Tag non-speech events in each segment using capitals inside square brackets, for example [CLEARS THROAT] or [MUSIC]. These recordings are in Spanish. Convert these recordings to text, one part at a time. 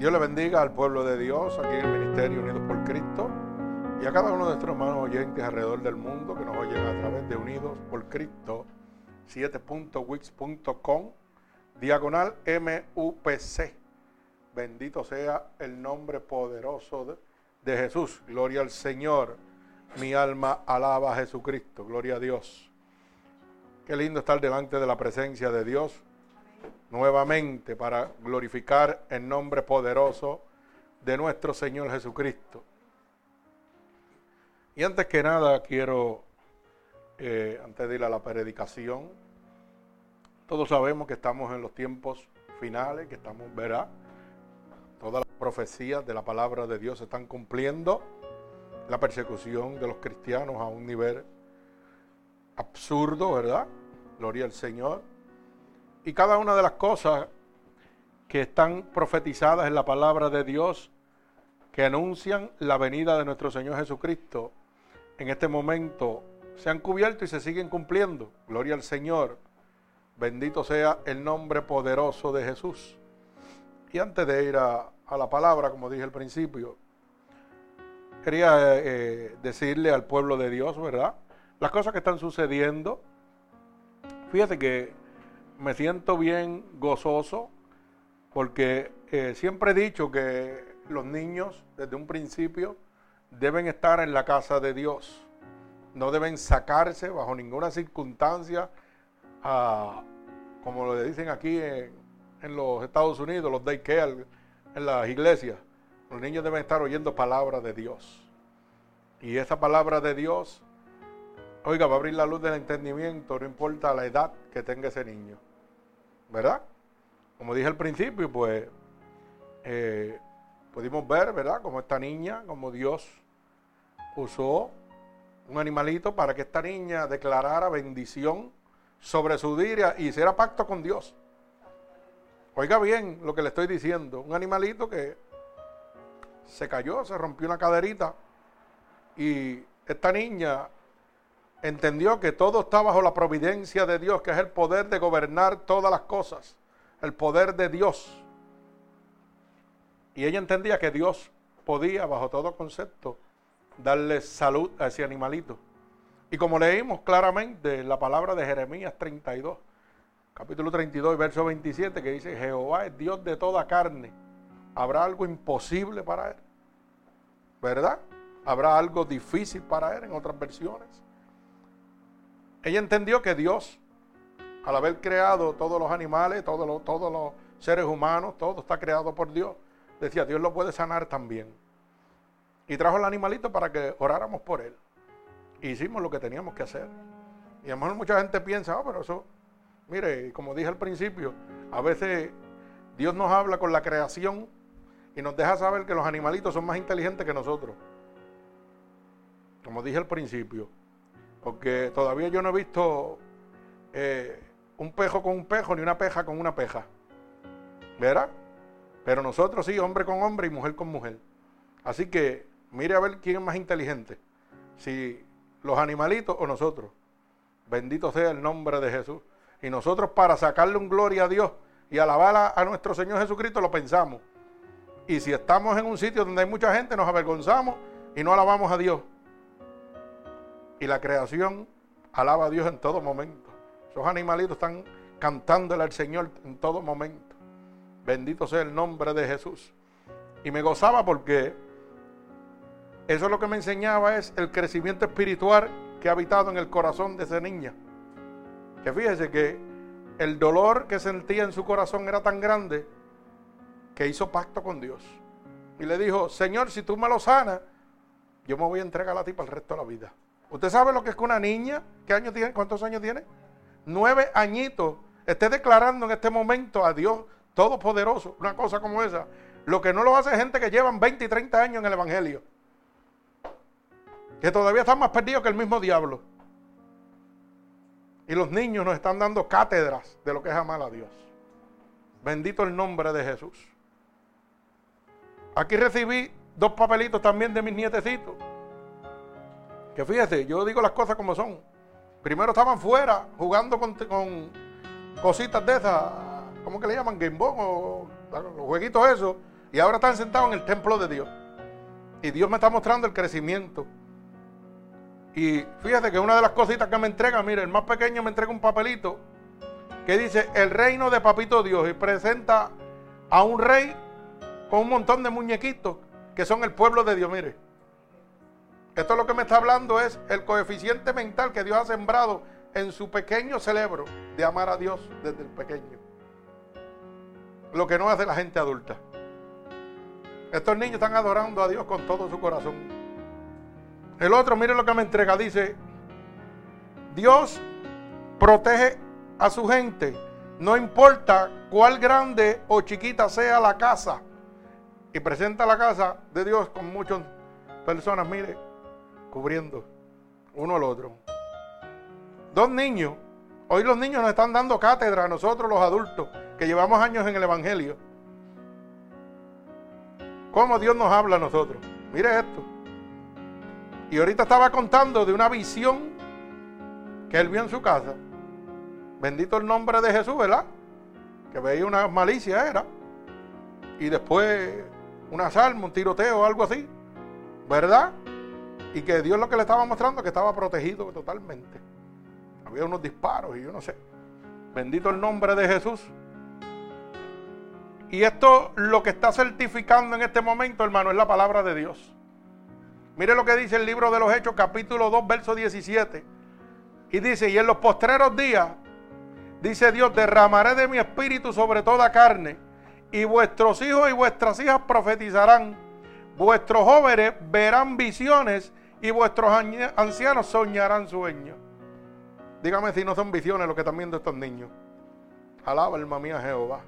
Dios le bendiga al pueblo de Dios aquí en el Ministerio Unidos por Cristo y a cada uno de nuestros hermanos oyentes alrededor del mundo que nos oyen a través de Unidos por Cristo 7.wix.com diagonal MUPC. Bendito sea el nombre poderoso de, de Jesús. Gloria al Señor. Mi alma alaba a Jesucristo. Gloria a Dios. Qué lindo estar delante de la presencia de Dios nuevamente para glorificar el nombre poderoso de nuestro Señor Jesucristo. Y antes que nada quiero, eh, antes de ir a la predicación, todos sabemos que estamos en los tiempos finales, que estamos, verá, todas las profecías de la palabra de Dios se están cumpliendo, la persecución de los cristianos a un nivel absurdo, ¿verdad? Gloria al Señor. Y cada una de las cosas que están profetizadas en la palabra de Dios, que anuncian la venida de nuestro Señor Jesucristo, en este momento se han cubierto y se siguen cumpliendo. Gloria al Señor. Bendito sea el nombre poderoso de Jesús. Y antes de ir a, la palabra, como dije al principio, quería eh, decirle al pueblo de Dios, ¿verdad? Las cosas que están sucediendo. Fíjate que me siento bien gozoso porque eh, siempre he dicho que los niños desde un principio deben estar en la casa de Dios. No deben sacarse bajo ninguna circunstancia, como lo dicen aquí en, los Estados Unidos, los daycare, en las iglesias. Los niños deben estar oyendo palabra de Dios. Y esa palabra de Dios, oiga, va a abrir la luz del entendimiento, no importa la edad que tenga ese niño. ¿Verdad? Como dije al principio, pues eh, pudimos ver, ¿verdad? Como esta niña, como Dios usó un animalito para que esta niña declarara bendición sobre su día y hiciera pacto con Dios. Oiga bien lo que le estoy diciendo. Un animalito que se cayó, se rompió una caderita y esta niña entendió que todo está bajo la providencia de Dios, que es el poder de gobernar todas las cosas, el poder de Dios. Y ella entendía que Dios podía, bajo todo concepto, darle salud a ese animalito. Y como leímos claramente la palabra de Jeremías 32, capítulo 32 verso 27, que dice, Jehová es Dios de toda carne. ¿Habrá algo imposible para él? ¿Verdad? ¿Habrá algo difícil para él en otras versiones? Ella entendió que Dios, al haber creado todos los animales, todos los, todos los seres humanos, todo está creado por Dios, decía, Dios lo puede sanar también. Y trajo el animalito para que oráramos por él. hicimos lo que teníamos que hacer. Y a lo mejor mucha gente piensa, oh, pero eso, mire, como dije al principio, a veces Dios nos habla con la creación y nos deja saber que los animalitos son más inteligentes que nosotros. Como dije al principio, porque todavía yo no he visto eh, un pejo con un pejo ni una peja con una peja. ¿Verdad? Pero nosotros sí, hombre con hombre y mujer con mujer. Así que mire a ver quién es más inteligente. Si los animalitos o nosotros. Bendito sea el nombre de Jesús. Y nosotros para sacarle un gloria a Dios y alabar a nuestro Señor Jesucristo lo pensamos. Y si estamos en un sitio donde hay mucha gente, nos avergonzamos y no alabamos a Dios y la creación alaba a Dios en todo momento. Esos animalitos están cantándole al Señor en todo momento. Bendito sea el nombre de Jesús. Y me gozaba porque eso es lo que me enseñaba es el crecimiento espiritual que ha habitado en el corazón de esa niña. Que fíjese que el dolor que sentía en su corazón era tan grande que hizo pacto con Dios. Y le dijo, Señor, si tú me lo sanas, yo me voy a entregar a ti para el resto de la vida. ¿Usted sabe lo que es que una niña, ¿qué años tiene? ¿Cuántos años tiene? Nueve añitos. Esté declarando en este momento a Dios Todopoderoso, una cosa como esa. Lo que no lo hace gente que llevan 20 y 30 años en el Evangelio. Que todavía están más perdidos que el mismo diablo. Y los niños nos están dando cátedras de lo que es amar a Dios. Bendito el nombre de Jesús. Aquí recibí dos papelitos también de mis nietecitos. Que fíjese, yo digo las cosas como son. Primero estaban fuera jugando con, cositas de esas, ¿cómo que le llaman? Game o los jueguitos esos. Y ahora están sentados en el templo de Dios. Y Dios me está mostrando el crecimiento. Y fíjate que una de las cositas que me entrega, mire, el más pequeño me entrega un papelito que dice el reino de Papito Dios y presenta a un rey con un montón de muñequitos que son el pueblo de Dios. Mire, esto lo que me está hablando es el coeficiente mental que Dios ha sembrado en su pequeño cerebro de amar a Dios desde el pequeño. Lo que no hace la gente adulta. Estos niños están adorando a Dios con todo su corazón. El otro, mire lo que me entrega, dice, Dios protege a su gente, no importa cuál grande o chiquita sea la casa. Y presenta la casa de Dios con muchas personas, mire, cubriendo uno al otro. Dos niños. Hoy los niños nos están dando cátedra a nosotros los adultos que llevamos años en el Evangelio. ¿Cómo Dios nos habla a nosotros? Mire esto. Y ahorita estaba contando de una visión que él vio en su casa. Bendito el nombre de Jesús, ¿verdad? Que veía una malicia, era. Y después una salma, un tiroteo algo así. ¿Verdad? Y que Dios lo que le estaba mostrando que estaba protegido totalmente. Había unos disparos y yo no sé. Bendito el nombre de Jesús. Y esto lo que está certificando en este momento, hermano, es la palabra de Dios. Mire lo que dice el libro de los Hechos, capítulo 2, verso 17. Y dice, y en los postreros días, dice Dios, derramaré de mi espíritu sobre toda carne, y vuestros hijos y vuestras hijas profetizarán, vuestros jóvenes verán visiones, y vuestros ancianos soñarán sueños. Dígame si no son visiones lo que están viendo estos niños. Alaba alma mía Jehová.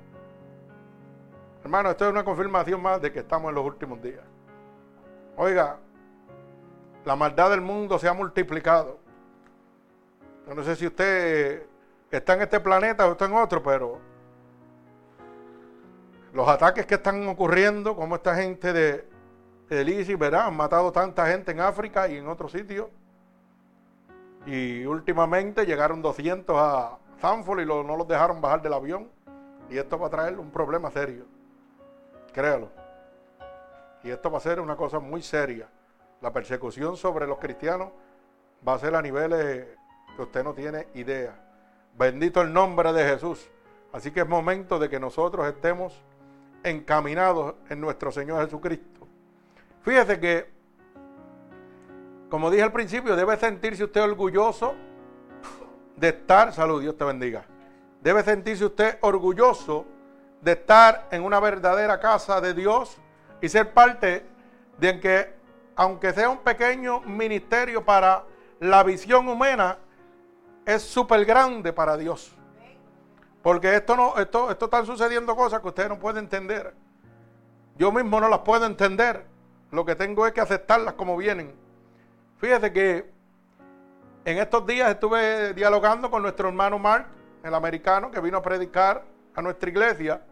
Hermano, esto es una confirmación más de que estamos en los últimos días. Oiga, la maldad del mundo se ha multiplicado. Yo no sé si usted está en este planeta o está en otro, pero los ataques que están ocurriendo, como esta gente de, de ¿verdad? Han matado tanta gente en África y en otros sitios. Y últimamente llegaron 200 a Zanfol y no los dejaron bajar del avión. Y esto va a traer un problema serio. Créalo. Y esto va a ser una cosa muy seria. La persecución sobre los cristianos va a ser a niveles que usted no tiene idea. Bendito el nombre de Jesús. Así que es momento de que nosotros estemos encaminados en nuestro Señor Jesucristo. Fíjese que, como dije al principio, debe sentirse usted orgulloso de estar, salud, Dios te bendiga. Debe sentirse usted orgulloso de estar en una verdadera casa de Dios y ser parte de que, aunque sea un pequeño ministerio para la visión humana, es súper grande para Dios. Porque esto no, esto, esto están sucediendo cosas que ustedes no pueden entender. Yo mismo no las puedo entender. Lo que tengo es que aceptarlas como vienen. Fíjese que en estos días estuve dialogando con nuestro hermano Mark, el americano, que vino a predicar a nuestra iglesia.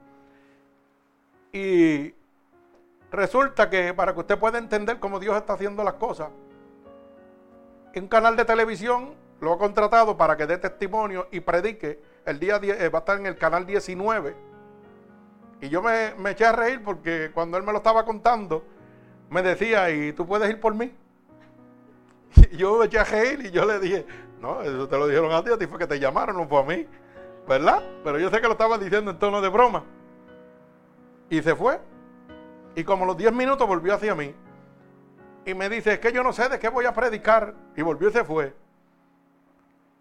Y resulta que para que usted pueda entender cómo Dios está haciendo las cosas, un canal de televisión lo ha contratado para que dé testimonio y predique. El día 10, eh, va a estar en el canal 19. Y yo me, me, eché a reír porque cuando él me lo estaba contando, me decía, ¿y tú puedes ir por mí? Y [LAUGHS] yo me eché a reír y yo le dije, no, eso te lo dijeron a ti, a ti fue que te llamaron, no fue a mí. ¿Verdad? Pero yo sé que lo estaba diciendo en tono de broma. Y se fue. Y como los 10 minutos volvió hacia mí. Y me dice, es que yo no sé de qué voy a predicar. Y volvió y se fue.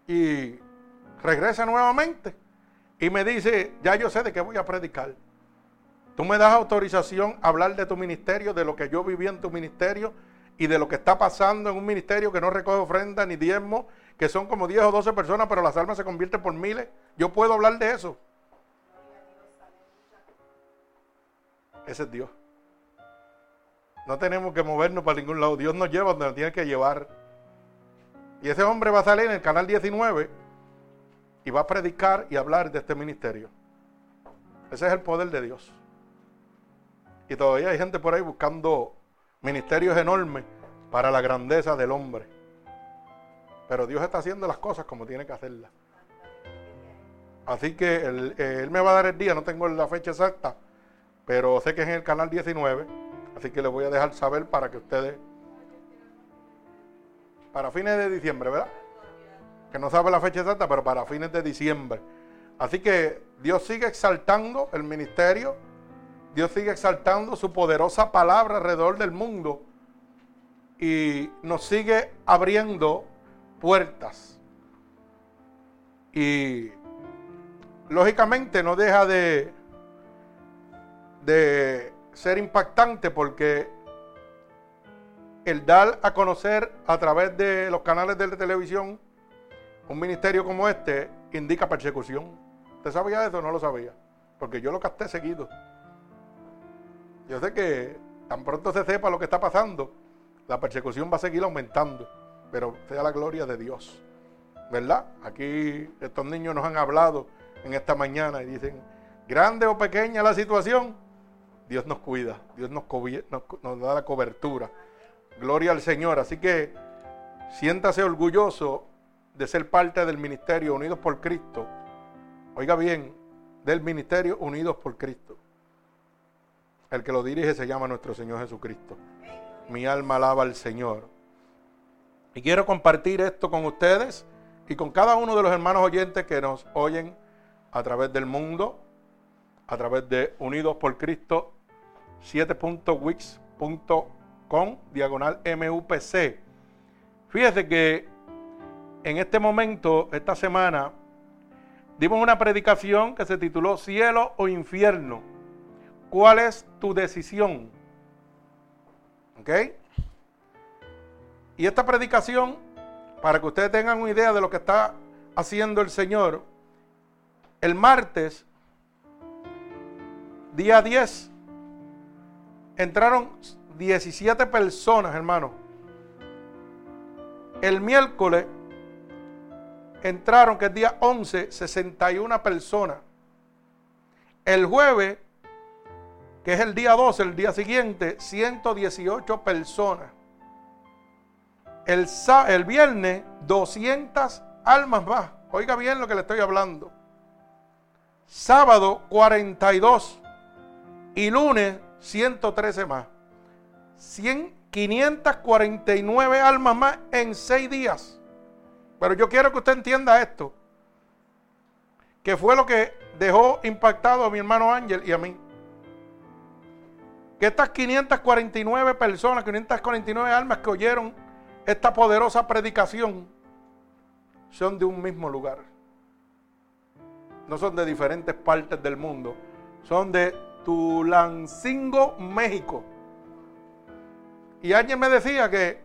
Y regresa nuevamente. Y me dice, ya yo sé de qué voy a predicar. Tú me das autorización a hablar de tu ministerio, de lo que yo viví en tu ministerio y de lo que está pasando en un ministerio que no recoge ofrenda ni diezmo, que son como 10 o 12 personas, pero las almas se convierten por miles. Yo puedo hablar de eso. Ese es Dios. No tenemos que movernos para ningún lado. Dios nos lleva donde nos tiene que llevar. Y ese hombre va a salir en el canal 19 y va a predicar y hablar de este ministerio. Ese es el poder de Dios. Y todavía hay gente por ahí buscando ministerios enormes para la grandeza del hombre. Pero Dios está haciendo las cosas como tiene que hacerlas. Así que él, él, me va a dar el día, no tengo la fecha exacta, pero sé que es en el canal 19, así que les voy a dejar saber para que ustedes, para fines de diciembre, ¿verdad? Que no sabe la fecha exacta, pero para fines de diciembre. Así que Dios sigue exaltando el ministerio, Dios sigue exaltando su poderosa palabra alrededor del mundo y nos sigue abriendo puertas. Y lógicamente no deja de, de ser impactante porque el dar a conocer a través de los canales de televisión un ministerio como este indica persecución. ¿Usted sabía eso no lo sabía? Porque yo lo capté seguido. Yo sé que tan pronto se sepa lo que está pasando, la persecución va a seguir aumentando, pero sea la gloria de Dios. ¿Verdad? Aquí estos niños nos han hablado en esta mañana y dicen, grande o pequeña la situación, Dios nos cuida, Dios nos, nos, da la cobertura. Gloria al Señor. Así que siéntase orgulloso de ser parte del ministerio Unidos por Cristo. Oiga bien, del ministerio Unidos por Cristo. El que lo dirige se llama nuestro Señor Jesucristo. Mi alma alaba al Señor. Y quiero compartir esto con ustedes y con cada uno de los hermanos oyentes que nos oyen a través del mundo, a través de Unidos por Cristo 7.wix.com, diagonal MUPC. Fíjese que en este momento, esta semana, dimos una predicación que se tituló Cielo o Infierno. ¿Cuál es tu decisión? ¿Ok? Y esta predicación, para que ustedes tengan una idea de lo que está haciendo el Señor, el martes, día 10, entraron 17 personas, hermano. El miércoles entraron, que es día 11, 61 personas. El jueves, que es el día 12, el día siguiente, 118 personas. El, el viernes, 200 almas más. Oiga bien lo que le estoy hablando. Sábado 42 y lunes 113 más. 100, 549 almas más en 6 días. Pero yo quiero que usted entienda esto. Que fue lo que dejó impactado a mi hermano Ángel y a mí. Que estas 549 personas, 549 almas que oyeron esta poderosa predicación son de un mismo lugar. No son de diferentes partes del mundo, son de Tulancingo, México. Y alguien me decía que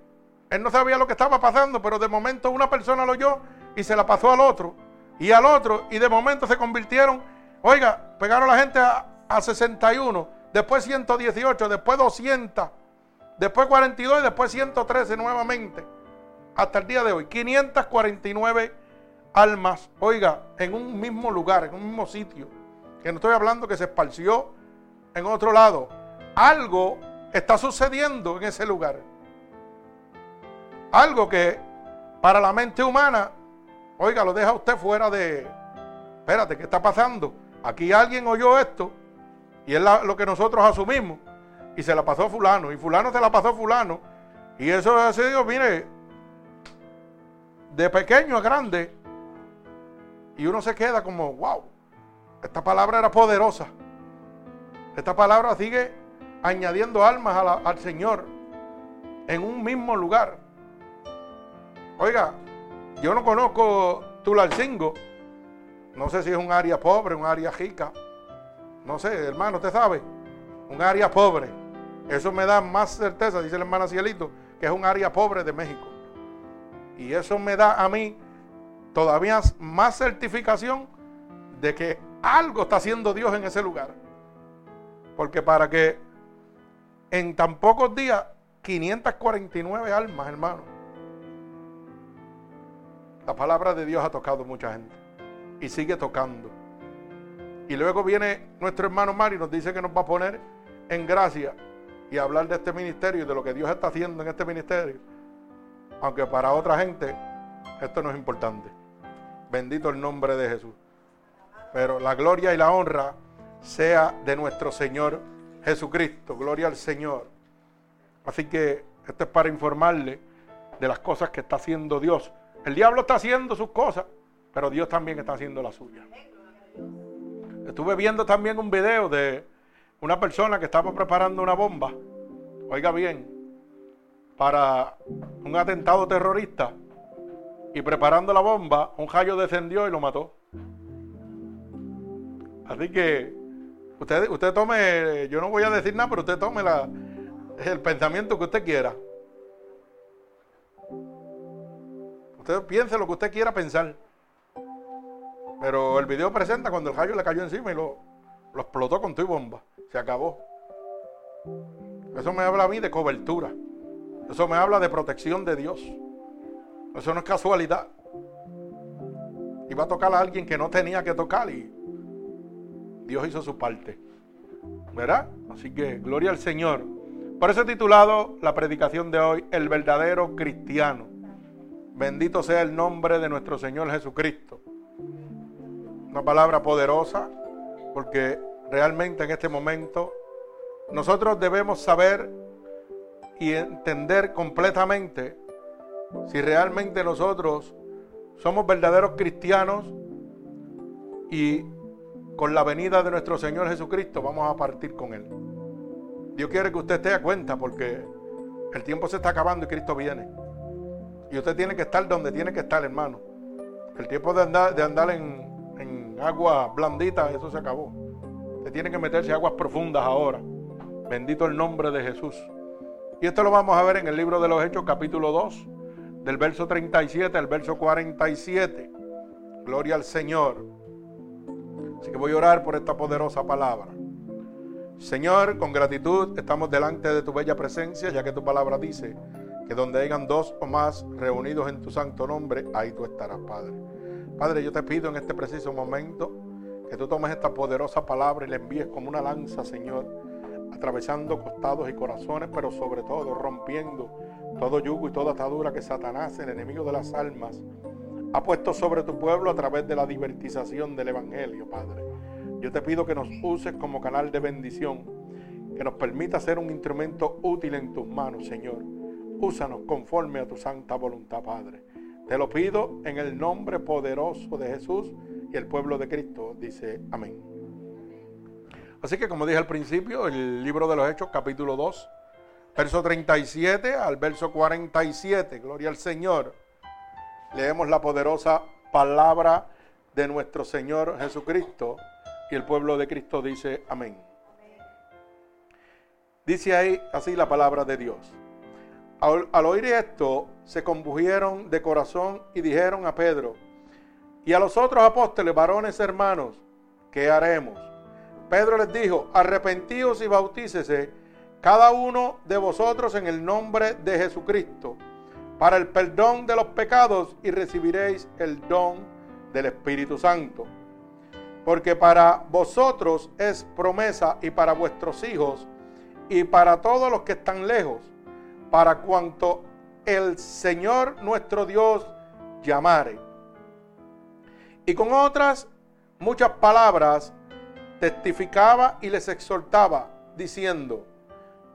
él no sabía lo que estaba pasando, pero de momento una persona lo oyó y se la pasó al otro, y al otro, y de momento se convirtieron, oiga, pegaron a la gente a, a 61, después 118, después 200, después 42 y después 113 nuevamente, hasta el día de hoy, 549 almas, oiga, en un mismo lugar, en un mismo sitio. Que no estoy hablando que se esparció en otro lado. Algo está sucediendo en ese lugar. Algo que para la mente humana, oiga, lo deja usted fuera de, espérate, ¿qué está pasando? Aquí alguien oyó esto y es lo que nosotros asumimos y se la pasó a fulano y fulano se la pasó a fulano y eso ha sido, mire, de pequeño a grande y uno se queda como, wow, esta palabra era poderosa. Esta palabra sigue añadiendo almas al Señor en un mismo lugar. Oiga, yo no conozco Tulalcingo. No sé si es un área pobre, un área rica. No sé, hermano, usted sabe. Un área pobre. Eso me da más certeza, dice el hermano Cielito, que es un área pobre de México. Y eso me da a mí todavía más certificación de que algo está haciendo Dios en ese lugar. Porque para que en tan pocos días, 549 almas, hermano. La palabra de Dios ha tocado mucha gente y sigue tocando. Y luego viene nuestro hermano Mario y nos dice que nos va a poner en gracia y hablar de este ministerio y de lo que Dios está haciendo en este ministerio. Aunque para otra gente esto no es importante. Bendito el nombre de Jesús. Pero la gloria y la honra sea de nuestro Señor Jesucristo. Gloria al Señor. Así que esto es para informarle de las cosas que está haciendo Dios. El diablo está haciendo sus cosas, pero Dios también está haciendo las suyas. Estuve viendo también un video de una persona que estaba preparando una bomba, oiga bien, para un atentado terrorista. Y preparando la bomba, un rayo descendió y lo mató. Así que usted, usted tome, yo no voy a decir nada, pero usted tome la, el pensamiento que usted quiera. Usted piense lo que usted quiera pensar. Pero el video presenta cuando el rayo le cayó encima y lo, lo explotó con tu bomba. Se acabó. Eso me habla a mí de cobertura. Eso me habla de protección de Dios. Eso no es casualidad. Iba a tocar a alguien que no tenía que tocar y Dios hizo su parte. ¿Verdad? Así que gloria al Señor. Por eso he titulado la predicación de hoy, El verdadero cristiano. Bendito sea el nombre de nuestro Señor Jesucristo. Una palabra poderosa porque realmente en este momento nosotros debemos saber y entender completamente si realmente nosotros somos verdaderos cristianos y con la venida de nuestro Señor Jesucristo vamos a partir con Él. Dios quiere que usted esté a cuenta porque el tiempo se está acabando y Cristo viene. Y usted tiene que estar donde tiene que estar, hermano. El tiempo de andar, de andar en, agua blandita, eso se acabó. Usted tiene que meterse aguas profundas ahora. Bendito el nombre de Jesús. Y esto lo vamos a ver en el libro de los Hechos, capítulo 2, del verso 37 al verso 47. Gloria al Señor. Así que voy a orar por esta poderosa palabra. Señor, con gratitud estamos delante de tu bella presencia, ya que tu palabra dice que donde hayan dos o más reunidos en tu santo nombre, ahí tú estarás, Padre. Padre, yo te pido en este preciso momento que tú tomes esta poderosa palabra y la envíes como una lanza, Señor, atravesando costados y corazones, pero sobre todo rompiendo todo yugo y toda atadura que Satanás, el enemigo de las almas, ha puesto sobre tu pueblo a través de la divertización del Evangelio, Padre. Yo te pido que nos uses como canal de bendición, que nos permita ser un instrumento útil en tus manos, Señor. Úsanos conforme a tu santa voluntad, Padre. Te lo pido en el nombre poderoso de Jesús y el pueblo de Cristo dice amén. Así que como dije al principio, el libro de los Hechos, capítulo 2, verso 37 al verso 47, gloria al Señor. Leemos la poderosa palabra de nuestro Señor Jesucristo y el pueblo de Cristo dice amén. Dice ahí así la palabra de Dios. Al, oír esto, se conbujeron de corazón y dijeron a Pedro y a los otros apóstoles, varones hermanos, ¿qué haremos? Pedro les dijo, arrepentíos y bautícese cada uno de vosotros en el nombre de Jesucristo para el perdón de los pecados y recibiréis el don del Espíritu Santo porque para vosotros es promesa y para vuestros hijos y para todos los que están lejos, para cuanto el Señor nuestro Dios llamare. Y con otras muchas palabras testificaba y les exhortaba, diciendo,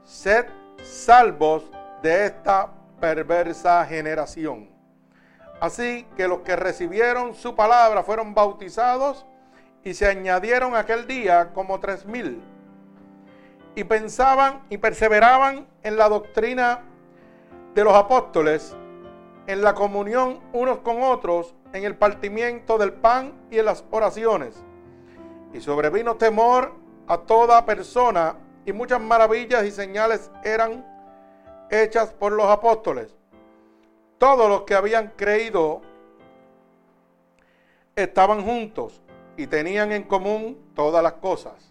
sed salvos de esta perversa generación. Así que los que recibieron su palabra fueron bautizados y se añadieron aquel día como tres mil. Y pensaban y perseveraban en la doctrina de los apóstoles, en la comunión unos con otros, en el partimiento del pan y en las oraciones. Y sobrevino temor a toda persona y muchas maravillas y señales eran hechas por los apóstoles. Todos los que habían creído estaban juntos y tenían en común todas las cosas.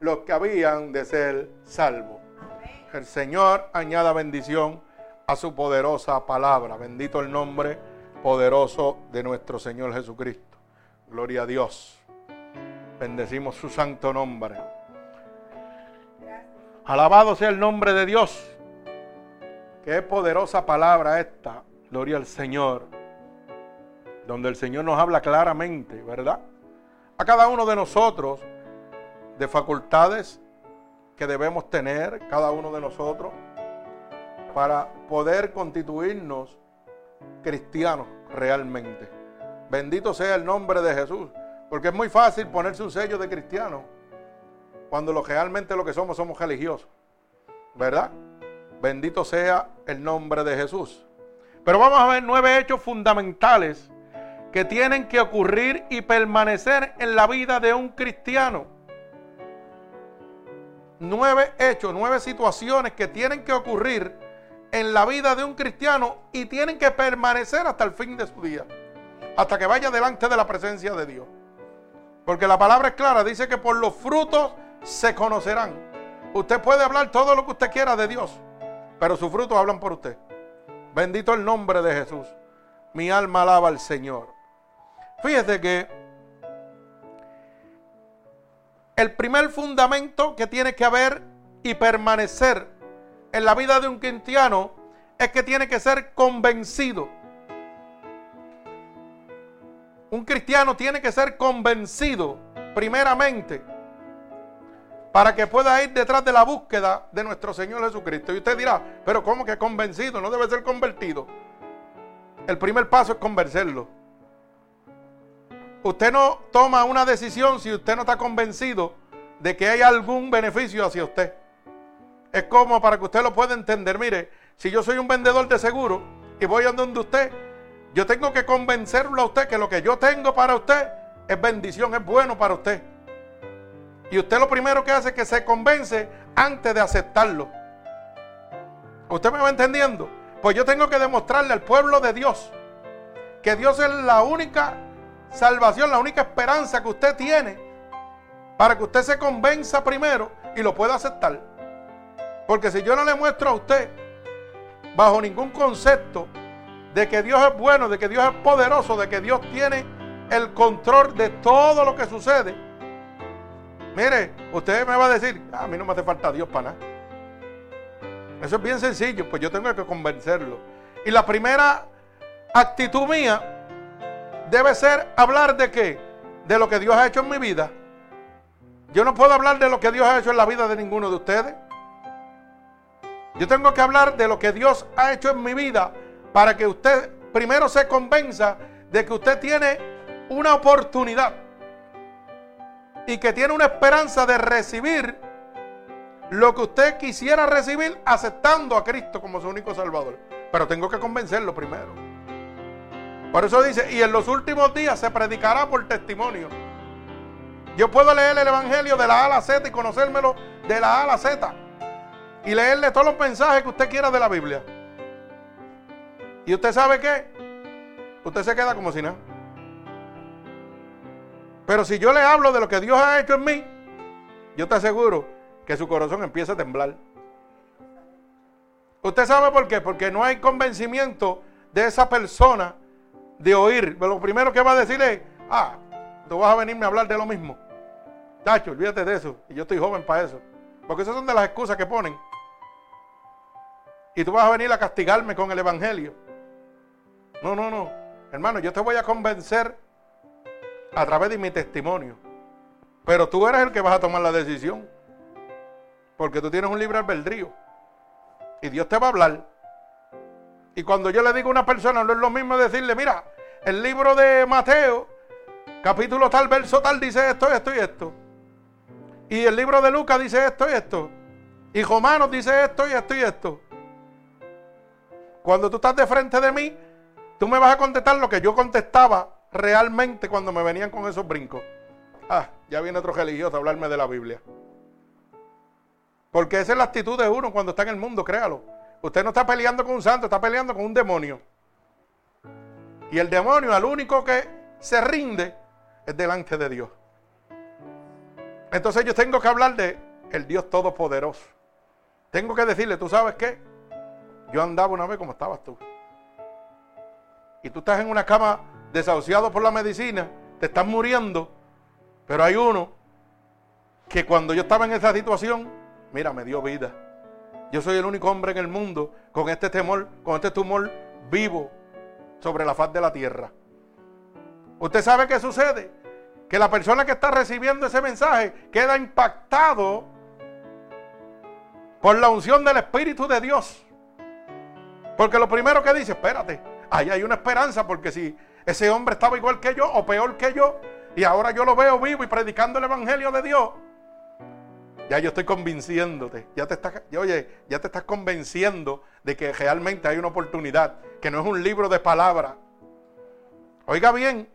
los que habían de ser salvos. El Señor añada bendición a su poderosa palabra. Bendito el nombre poderoso de nuestro Señor Jesucristo. Gloria a Dios. Bendecimos su santo nombre. Alabado sea el nombre de Dios. Qué poderosa palabra esta. Gloria al Señor. Donde el Señor nos habla claramente, ¿verdad? A cada uno de nosotros de facultades que debemos tener, cada uno de nosotros, para poder constituirnos cristianos realmente. Bendito sea el nombre de Jesús. Porque es muy fácil ponerse un sello de cristiano cuando lo, realmente lo que somos somos religiosos. ¿Verdad? Bendito sea el nombre de Jesús. Pero vamos a ver nueve hechos fundamentales que tienen que ocurrir y permanecer en la vida de un cristiano. Nueve hechos, nueve situaciones que tienen que ocurrir en la vida de un cristiano y tienen que permanecer hasta el fin de su día, hasta que vaya delante de la presencia de Dios. Porque la palabra es clara, dice que por los frutos se conocerán. Usted puede hablar todo lo que usted quiera de Dios, pero sus frutos hablan por usted. Bendito el nombre de Jesús. Mi alma alaba al Señor. Fíjese que el primer fundamento que tiene que haber y permanecer en la vida de un cristiano es que tiene que ser convencido un cristiano tiene que ser convencido primeramente para que pueda ir detrás de la búsqueda de nuestro Señor Jesucristo. Y usted dirá, pero ¿cómo que convencido? No debe ser convertido. El primer paso es convencerlo. Usted no toma una decisión si usted no está convencido de que hay algún beneficio hacia usted. Es como para que usted lo pueda entender. Mire, si yo soy un vendedor de seguro y voy a donde usted yo tengo que convencerlo a usted que lo que yo tengo para usted es bendición, es bueno para usted. Y usted lo primero que hace es que se convence antes de aceptarlo. ¿Usted me va entendiendo? Pues yo tengo que demostrarle al pueblo de Dios que Dios es la única salvación, la única esperanza que usted tiene para que usted se convenza primero y lo pueda aceptar. Porque si yo no le muestro a usted bajo ningún concepto de que Dios es bueno, de que Dios es poderoso, de que Dios tiene el control de todo lo que sucede. Mire, usted me va a decir, ah, a mí no me hace falta Dios para nada. Eso es bien sencillo, pues yo tengo que convencerlo. Y la primera actitud mía debe ser hablar de qué? De lo que Dios ha hecho en mi vida. Yo no puedo hablar de lo que Dios ha hecho en la vida de ninguno de ustedes. Yo tengo que hablar de lo que Dios ha hecho en mi vida para que usted primero se convenza de que usted tiene una oportunidad y que tiene una esperanza de recibir lo que usted quisiera recibir aceptando a Cristo como su único Salvador. Pero tengo que convencerlo primero. Por eso dice, y en los últimos días se predicará por testimonio. Yo puedo leer el Evangelio de la A a la Z y conocérmelo de la A a la Z. Y leerle todos los mensajes que usted quiera de la Biblia. ¿Y usted sabe qué? Usted se queda como si nada. Pero si yo le hablo de lo que Dios ha hecho en mí, yo te aseguro que su corazón empieza a temblar. ¿Usted sabe por qué? Porque no hay convencimiento de esa persona de oír. Lo primero que va a decir es, ah, tú vas a venirme a hablar de lo mismo. Tacho, olvídate de eso. Y yo estoy joven para eso. Porque esas son de las excusas que ponen. Y tú vas a venir a castigarme con el Evangelio. No, no, no. Hermano, yo te voy a convencer a través de mi testimonio. Pero tú eres el que vas a tomar la decisión. Porque tú tienes un libre albedrío. Y Dios te va a hablar. Y cuando yo le digo a una persona, no es lo mismo decirle, mira, el libro de Mateo, capítulo tal, verso tal, dice esto, esto y esto. Y el libro de Lucas dice esto y esto. Y Romanos dice esto y esto y esto. Cuando tú estás de frente de mí, Tú me vas a contestar lo que yo contestaba realmente cuando me venían con esos brincos. Ah, ya viene otro religioso a hablarme de la Biblia. Porque esa es la actitud de uno cuando está en el mundo, créalo. Usted no está peleando con un santo, está peleando con un demonio. Y el demonio, al único que se rinde, es delante de Dios. Entonces yo tengo que hablar de el Dios Todopoderoso. Tengo que decirle, ¿tú sabes qué? Yo andaba una vez como estabas tú. Y tú estás en una cama desahuciado por la medicina, te estás muriendo, pero hay uno que cuando yo estaba en esa situación, mira, me dio vida. Yo soy el único hombre en el mundo con este temor, con este tumor vivo sobre la faz de la tierra. ¿Usted sabe qué sucede? Que la persona que está recibiendo ese mensaje queda impactado por la unción del Espíritu de Dios. Porque lo primero que dice, espérate, ahí hay una esperanza, porque si ese hombre estaba igual que yo o peor que yo, y ahora yo lo veo vivo y predicando el Evangelio de Dios, ya yo estoy convenciéndote, ya te estás, oye, ya te estás convenciendo de que realmente hay una oportunidad, que no es un libro de palabras. Oiga bien,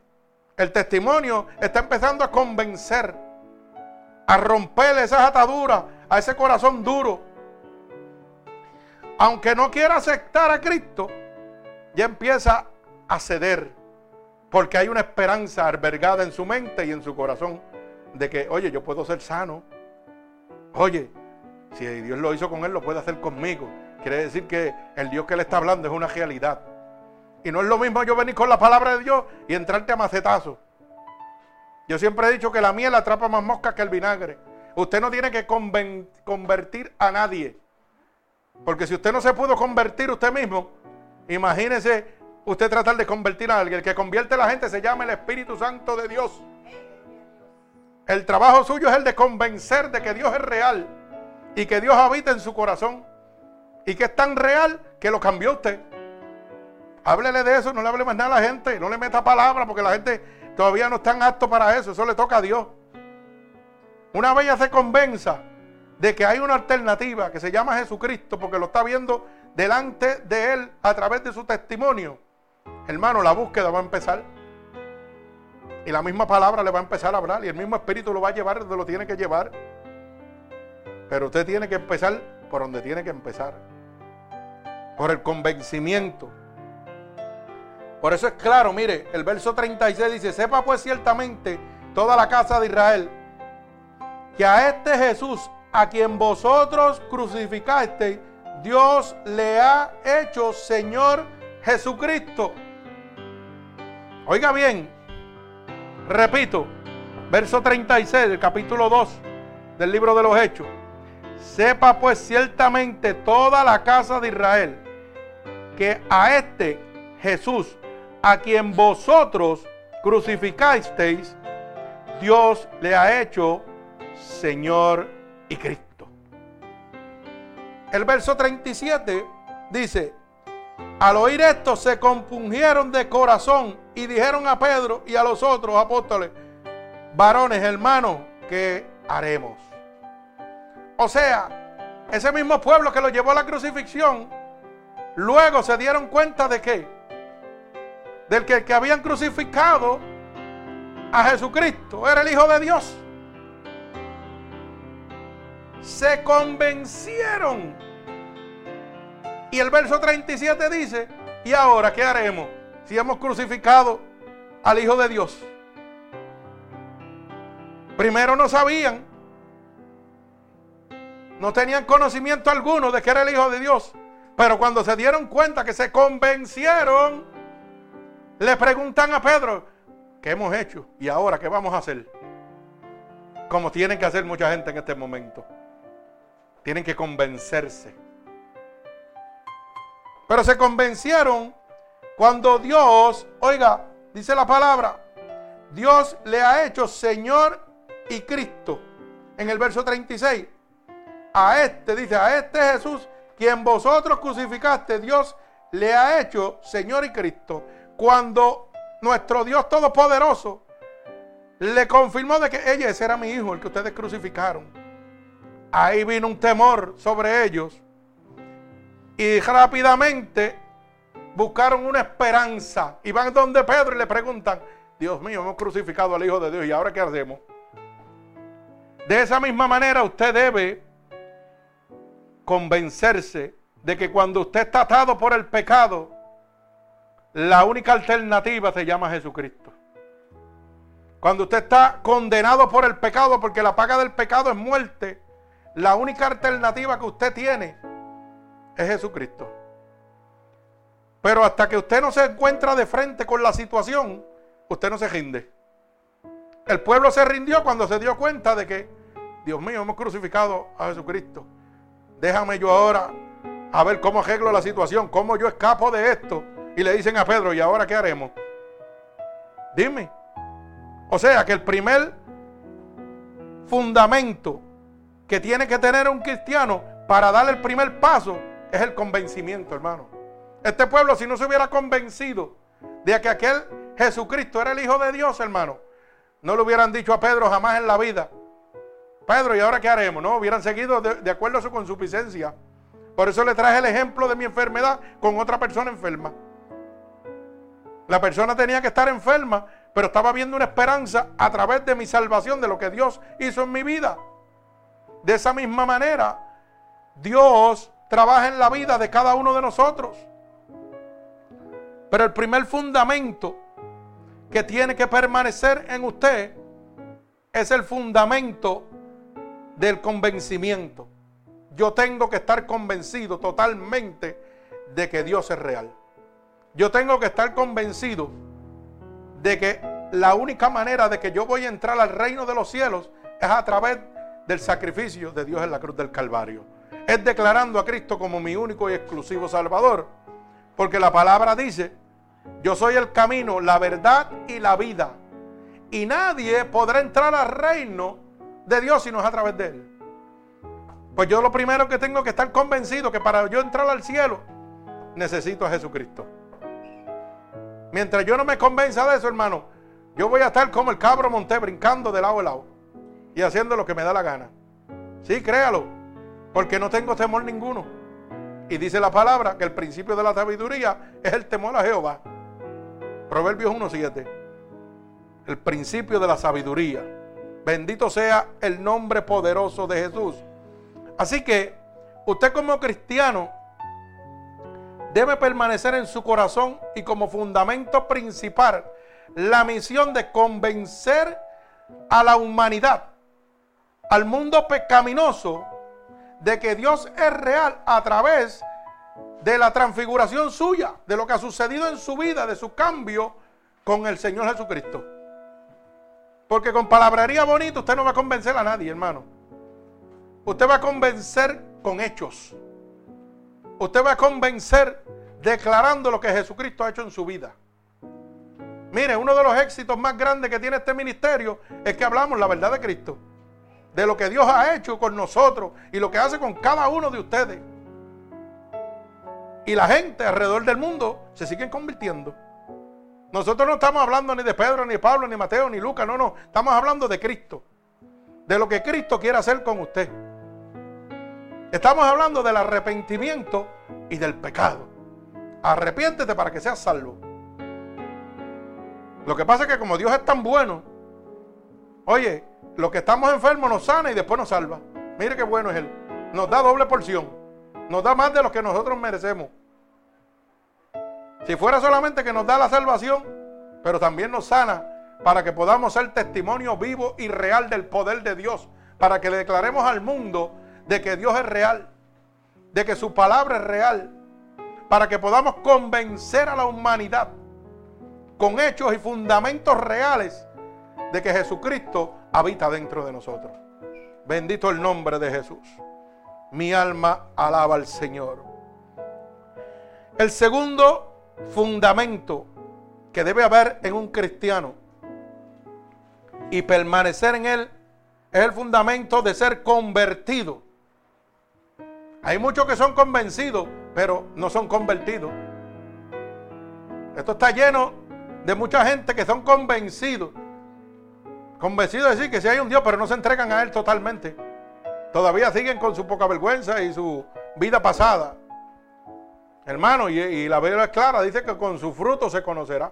el testimonio está empezando a convencer, a romper esas ataduras, a ese corazón duro. Aunque no quiera aceptar a Cristo, ya empieza a ceder, porque hay una esperanza albergada en su mente y en su corazón de que, oye, yo puedo ser sano Oye, si Dios lo hizo con él, lo puede hacer conmigo. Quiere decir que el Dios que le está hablando es una realidad. Y no es lo mismo yo venir con la palabra de Dios y entrarte a macetazo. Yo siempre he dicho que la miel atrapa más moscas que el vinagre. Usted no tiene que convertir a nadie. Porque si usted no se pudo convertir usted mismo, imagínese usted tratar de convertir a alguien. El que convierte a la gente se llama el Espíritu Santo de Dios. El trabajo suyo es el de convencer de que Dios es real y que Dios habita en su corazón y que es tan real que lo cambió usted. Háblele de eso, no le hable más nada a la gente, no le meta palabras porque la gente todavía no está apto para eso, eso le toca a Dios. Una vez ya se convenza de que hay una alternativa que se llama Jesucristo porque lo está viendo delante de él a través de su testimonio, hermano, la búsqueda va a empezar. Y la misma palabra le va a empezar a hablar y el mismo espíritu lo va a llevar donde lo tiene que llevar. Pero usted tiene que empezar por donde tiene que empezar. Por el convencimiento. Por eso es claro, mire, el verso 36 dice, sepa pues ciertamente toda la casa de Israel que a este Jesús, a quien vosotros crucificaste, Dios le ha hecho Señor Jesucristo. Oiga bien, Repito, verso 36 del capítulo 2 del libro de los Hechos. Sepa pues ciertamente toda la casa de Israel que a este Jesús, a quien vosotros crucificasteis, Dios le ha hecho Señor y Cristo. El verso 37 dice, al oír esto se compungieron de corazón y dijeron a Pedro y a los otros apóstoles, varones, hermanos, ¿qué haremos? O sea, ese mismo pueblo que lo llevó a la crucifixión, luego se dieron cuenta de qué? Del que, que habían crucificado a Jesucristo era el Hijo de Dios. Se convencieron y el verso 37 dice, ¿y ahora qué haremos si hemos crucificado al Hijo de Dios? Primero no sabían, no tenían conocimiento alguno de que era el Hijo de Dios, pero cuando se dieron cuenta que se convencieron, le preguntan a Pedro, ¿qué hemos hecho? ¿Y ahora qué vamos a hacer? Como tienen que hacer mucha gente en este momento. Tienen que convencerse. Pero se convencieron cuando Dios, oiga, dice la palabra, Dios le ha hecho Señor y Cristo. En el verso 36. A este, dice, a este Jesús, quien vosotros crucificaste, Dios le ha hecho Señor y Cristo. Cuando nuestro Dios Todopoderoso le confirmó de que ella ese era mi hijo, el que ustedes crucificaron. Ahí vino un temor sobre ellos y rápidamente buscaron una esperanza. Y van donde Pedro y le preguntan, Dios mío, hemos crucificado al Hijo de Dios y ahora qué hacemos. De esa misma manera usted debe convencerse de que cuando usted está atado por el pecado, la única alternativa se llama Jesucristo. Cuando usted está condenado por el pecado, porque la paga del pecado es muerte, la única alternativa que usted tiene es Jesucristo. Pero hasta que usted no se encuentra de frente con la situación, usted no se rinde. El pueblo se rindió cuando se dio cuenta de que, Dios mío, hemos crucificado a Jesucristo. Déjame yo ahora a ver cómo arreglo la situación, cómo yo escapo de esto. Y le dicen a Pedro, ¿y ahora qué haremos? Dime. O sea que el primer fundamento que tiene que tener un cristiano para dar el primer paso es el convencimiento, hermano. Este pueblo, si no se hubiera convencido de que aquel Jesucristo era el Hijo de Dios, hermano, no le hubieran dicho a Pedro jamás en la vida. Pedro, ¿y ahora qué haremos? No, hubieran seguido de, acuerdo a su consuficiencia. Por eso le traje el ejemplo de mi enfermedad con otra persona enferma. La persona tenía que estar enferma, pero estaba viendo una esperanza a través de mi salvación, de lo que Dios hizo en mi vida. De esa misma manera, Dios trabaja en la vida de cada uno de nosotros. Pero el primer fundamento que tiene que permanecer en usted es el fundamento del convencimiento. Yo tengo que estar convencido totalmente de que Dios es real. Yo tengo que estar convencido de que la única manera de que yo voy a entrar al reino de los cielos es a través del sacrificio de Dios en la cruz del Calvario. Es declarando a Cristo como mi único y exclusivo Salvador. Porque la palabra dice yo soy el camino, la verdad y la vida. Y nadie podrá entrar al reino de Dios si no es a través de Él. Pues yo lo primero que tengo que estar convencido que para yo entrar al cielo necesito a Jesucristo. Mientras yo no me convenza de eso, hermano, yo voy a estar como el cabro monté brincando de lado a lado y haciendo lo que me da la gana. Sí, créalo, porque no tengo temor ninguno. Y dice la palabra que el principio de la sabiduría es el temor a Jehová. Proverbios 1.7. El principio de la sabiduría. Bendito sea el nombre poderoso de Jesús. Así que usted como cristiano debe permanecer en su corazón y como fundamento principal la misión de convencer a la humanidad, al mundo pecaminoso, de que Dios es real a través de la transfiguración suya, de lo que ha sucedido en su vida, de su cambio con el Señor Jesucristo. Porque con palabrería bonita usted no va a convencer a nadie, hermano. Usted va a convencer con hechos. Usted va a convencer declarando lo que Jesucristo ha hecho en su vida. Mire, uno de los éxitos más grandes que tiene este ministerio es que hablamos la verdad de Cristo de lo que Dios ha hecho con nosotros y lo que hace con cada uno de ustedes. Y la gente alrededor del mundo se siguen convirtiendo. Nosotros no estamos hablando ni de Pedro, ni Pablo, ni Mateo, ni Lucas, no, no. Estamos hablando de Cristo. De lo que Cristo quiere hacer con usted. Estamos hablando del arrepentimiento y del pecado. Arrepiéntete para que seas salvo. Lo que pasa es que como Dios es tan bueno, oye, lo que estamos enfermos nos sana y después nos salva. Mire qué bueno es Él. Nos da doble porción. Nos da más de lo que nosotros merecemos. Si fuera solamente que nos da la salvación, pero también nos sana para que podamos ser testimonio vivo y real del poder de Dios. Para que le declaremos al mundo de que Dios es real. De que su palabra es real. Para que podamos convencer a la humanidad con hechos y fundamentos reales de que Jesucristo habita dentro de nosotros. Bendito el nombre de Jesús. Mi alma alaba al Señor. El segundo fundamento que debe haber en un cristiano y permanecer en él es el fundamento de ser convertido. Hay muchos que son convencidos, pero no son convertidos. Esto está lleno de mucha gente que son convencidos, convencidos de decir que si hay un Dios, pero no se entregan a Él totalmente. Todavía siguen con su poca vergüenza y su vida pasada. Hermano, y, la Biblia es clara, dice que con su fruto se conocerá.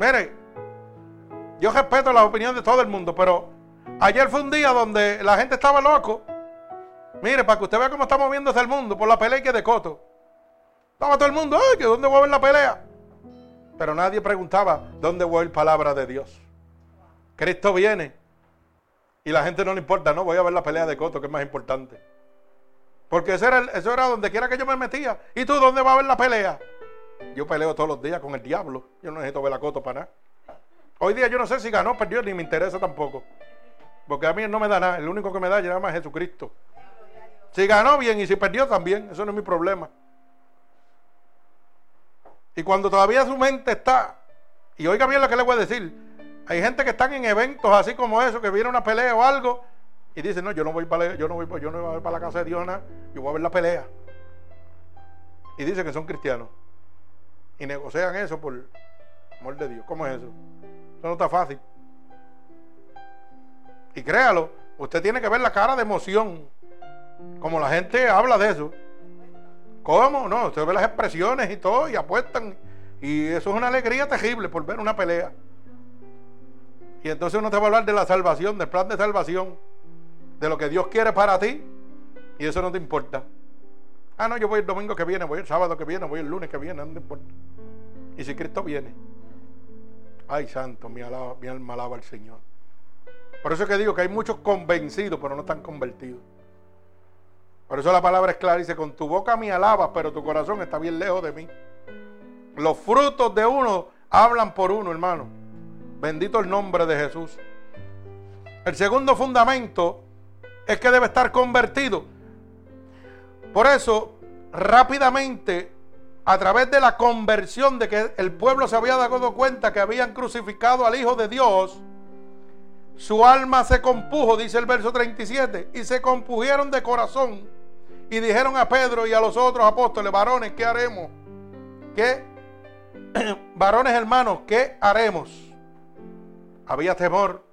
Mire, yo respeto la opinión de todo el mundo, pero ayer fue un día donde la gente estaba loco. Mire, para que usted vea cómo está moviéndose el mundo por la pelea que de Coto. Estaba todo el mundo, ay, dónde va a haber la pelea. Pero nadie preguntaba dónde voy a palabra de Dios. Cristo viene. Y la gente no le importa, no, voy a ver la pelea de Coto, que es más importante. Porque eso era, era donde quiera que yo me metía. ¿Y tú dónde vas a ver la pelea? Yo peleo todos los días con el diablo. Yo no necesito ver la Coto para nada. Hoy día yo no sé si ganó, perdió, ni me interesa tampoco. Porque a mí no me da nada. El único que me da más Jesucristo. Si ganó bien y si perdió también. Eso no es mi problema. Y cuando todavía su mente está, y oiga bien lo que le voy a decir, hay gente que están en eventos así como eso, que viene una pelea o algo, y dicen, no, yo no voy para, yo no voy, yo no voy a ver para la casa de Dios yo voy a ver la pelea. Y dicen que son cristianos. Y negocian eso por amor de Dios. ¿Cómo es eso? Eso no está fácil. Y créalo, usted tiene que ver la cara de emoción. Como la gente habla de eso. ¿Cómo? No, usted ve las expresiones y todo y apuestan. Y eso es una alegría terrible por ver una pelea. Y entonces uno te va a hablar de la salvación, del plan de salvación, de lo que Dios quiere para ti. Y eso no te importa. Ah, no, yo voy el domingo que viene, voy el sábado que viene, voy el lunes que viene, no te importa. Y si Cristo viene, ay santo, mi, alaba, mi alma alaba al Señor. Por eso es que digo que hay muchos convencidos, pero no están convertidos. Por eso la palabra es clara, dice, con tu boca me alabas, pero tu corazón está bien lejos de mí. Los frutos de uno hablan por uno, hermano. Bendito el nombre de Jesús. El segundo fundamento es que debe estar convertido. Por eso, rápidamente, a través de la conversión de que el pueblo se había dado cuenta que habían crucificado al Hijo de Dios, su alma se compujo, dice el verso 37, y se compugieron de corazón y dijeron a Pedro y a los otros apóstoles, varones, ¿qué haremos? ¿Qué? [CLEARS THROAT] varones hermanos, ¿qué haremos? Había temor.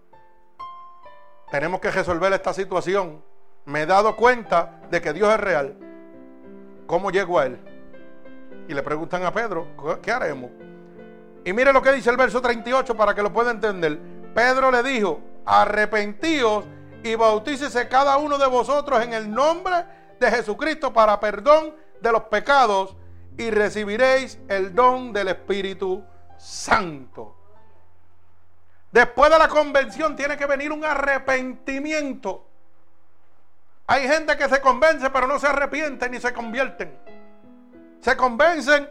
Tenemos que resolver esta situación. Me he dado cuenta de que Dios es real. ¿Cómo llego a Él? Y le preguntan a Pedro, ¿qué haremos? Y mire lo que dice el verso 38 para que lo pueda entender. Pedro le dijo, arrepentíos y bautícese cada uno de vosotros en el nombre de Jesucristo para perdón de los pecados y recibiréis el don del Espíritu Santo. Después de la convención tiene que venir un arrepentimiento. Hay gente que se convence pero no se arrepiente ni se convierten. Se convencen,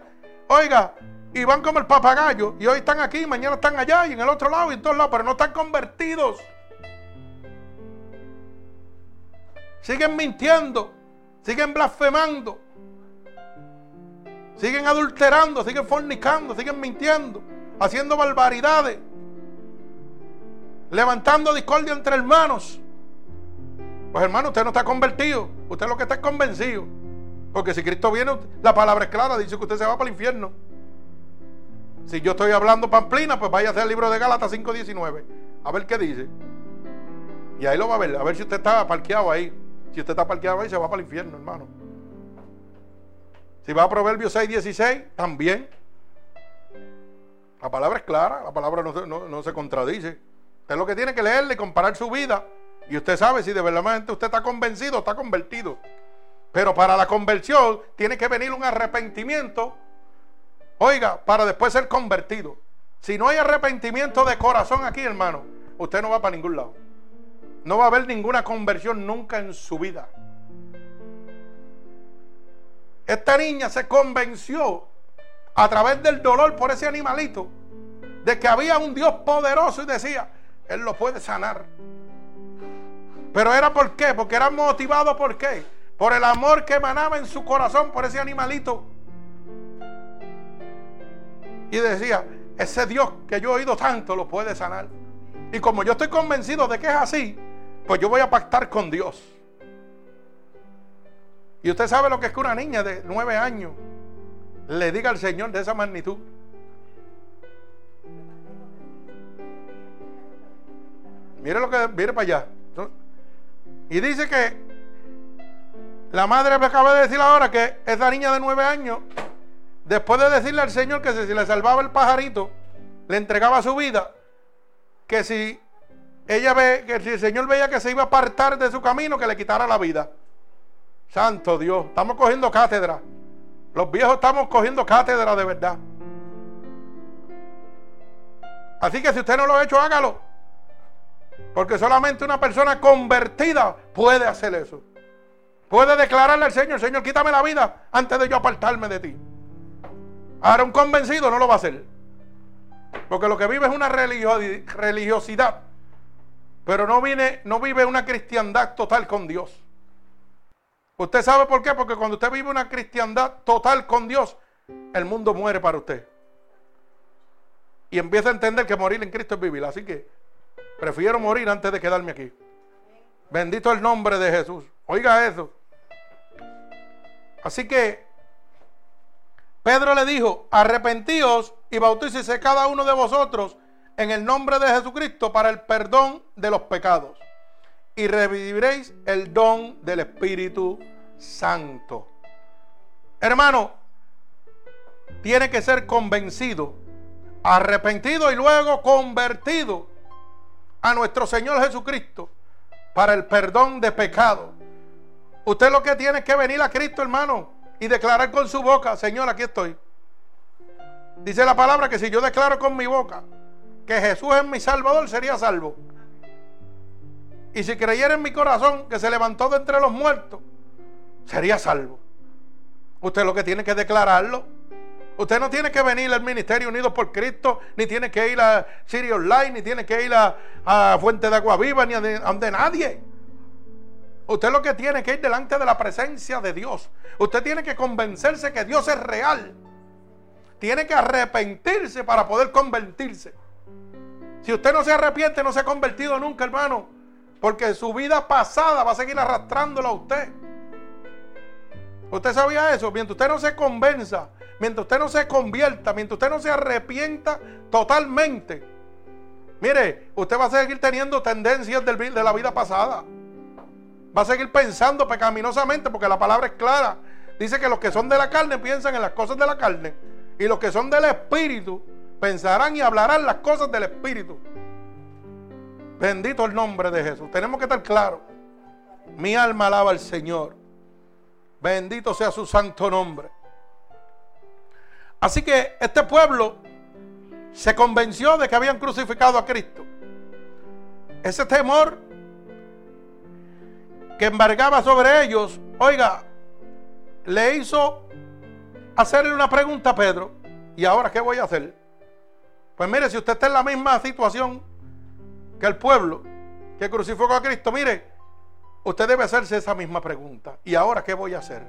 oiga, y van como el papagayo. Y hoy están aquí, mañana están allá y en el otro lado y en todos lados, pero no están convertidos. Siguen mintiendo siguen blasfemando, siguen adulterando, siguen fornicando, siguen mintiendo, haciendo barbaridades, levantando discordia entre hermanos. Pues hermano, usted no está convertido, usted lo que está es convencido. Porque si Cristo viene, la palabra es clara, dice que usted se va para el infierno. Si yo estoy hablando pamplina, pues vaya a el libro de Gálatas 5.19. A ver qué dice. Y ahí lo va a ver, a ver si usted está parqueado ahí. Si usted está parqueado ahí, se va para el infierno, hermano. Si va a Proverbios 6, 16, también. La palabra es clara, la palabra no, se contradice. Usted lo que tiene que leerle y comparar su vida. Y usted sabe si de verdad usted está convencido está convertido. Pero para la conversión tiene que venir un arrepentimiento. Oiga, para después ser convertido. Si no hay arrepentimiento de corazón aquí, hermano, usted no va para ningún lado. No va a haber ninguna conversión nunca en su vida. Esta niña se convenció a través del dolor por ese animalito de que había un Dios poderoso y decía, Él lo puede sanar. Pero era por qué? Porque era motivado por qué? Por el amor que emanaba en su corazón por ese animalito. Y decía, ese Dios que yo he oído tanto lo puede sanar. Y como yo estoy convencido de que es así, pues yo voy a pactar con Dios. Y usted sabe lo que es que una niña de nueve años le diga al Señor de esa magnitud. Mire lo que, mire para allá. Y dice que la madre me acaba de decir ahora que esa niña de nueve años, después de decirle al Señor que si le salvaba el pajarito, le entregaba su vida, que si ella ve que si el Señor veía que se iba a apartar de su camino, que le quitara la vida. Santo Dios, estamos cogiendo cátedra. Los viejos estamos cogiendo cátedra de verdad. Así que si usted no lo ha hecho, hágalo. Porque solamente una persona convertida puede hacer eso. Puede declararle al Señor, Señor, quítame la vida antes de yo apartarme de ti. Ahora un convencido no lo va a hacer. Porque lo que vive es una religiosidad. Pero no, no vive una cristiandad total con Dios. ¿Usted sabe por qué? Porque cuando usted vive una cristiandad total con Dios, el mundo muere para usted. Y empieza a entender que morir en Cristo es vivir. Así que prefiero morir antes de quedarme aquí. Bendito el nombre de Jesús. Oiga eso. Así que Pedro le dijo, arrepentíos y bautícese cada uno de vosotros en el nombre de Jesucristo para el perdón de los pecados. Y reviviréis el don del Espíritu Santo. Hermano, tiene que ser convencido, arrepentido y luego convertido a nuestro Señor Jesucristo para el perdón de pecado. Usted lo que tiene es que venir a Cristo, hermano, y declarar con su boca, Señor, aquí estoy. Dice la palabra que si yo declaro con mi boca que Jesús es mi Salvador, sería salvo. Y si creyera en mi corazón que se levantó de entre los muertos, sería salvo. Usted lo que tiene que declararlo. Usted no tiene que venir al Ministerio Unidos por Cristo, ni tiene que ir a Siri Online, ni tiene que ir a, Fuente de Agua Viva, ni a donde nadie. Usted lo que tiene que ir delante de la presencia de Dios. Usted tiene que convencerse que Dios es real. Tiene que arrepentirse para poder convertirse. Si usted no se arrepiente, no se ha convertido nunca, hermano. Porque su vida pasada va a seguir arrastrándolo a usted. ¿Usted sabía eso? Mientras usted no se convenza, mientras usted no se convierta, mientras usted no se arrepienta totalmente, mire, usted va a seguir teniendo tendencias de la vida pasada. Va a seguir pensando pecaminosamente porque la palabra es clara. Dice que los que son de la carne piensan en las cosas de la carne y los que son del espíritu pensarán y hablarán las cosas del espíritu. Bendito el nombre de Jesús. Tenemos que estar claros. Mi alma alaba al Señor. Bendito sea su santo nombre. Así que este pueblo se convenció de que habían crucificado a Cristo. Ese temor que embargaba sobre ellos, oiga, le hizo hacerle una pregunta a Pedro. ¿Y ahora qué voy a hacer? Pues mire, si usted está en la misma situación que el pueblo que crucificó a Cristo, mire, usted debe hacerse esa misma pregunta. ¿Y ahora qué voy a hacer?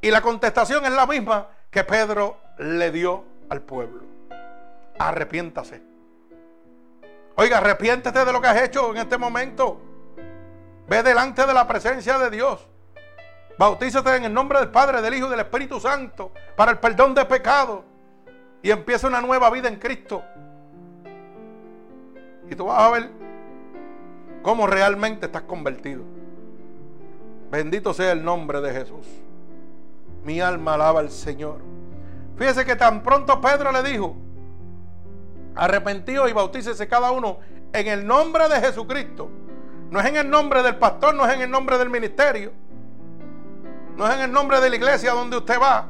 Y la contestación es la misma que Pedro le dio al pueblo. Arrepiéntase. Oiga, arrepiéntete de lo que has hecho en este momento. Ve delante de la presencia de Dios. Bautízate en el nombre del Padre, del Hijo y del Espíritu Santo para el perdón de pecados. Y empieza una nueva vida en Cristo. Y tú vas a ver cómo realmente estás convertido. Bendito sea el nombre de Jesús. Mi alma alaba al Señor. Fíjese que tan pronto Pedro le dijo, arrepentido y bautícese cada uno en el nombre de Jesucristo no es en el nombre del pastor, no es en el nombre del ministerio. No es en el nombre de la iglesia donde usted va.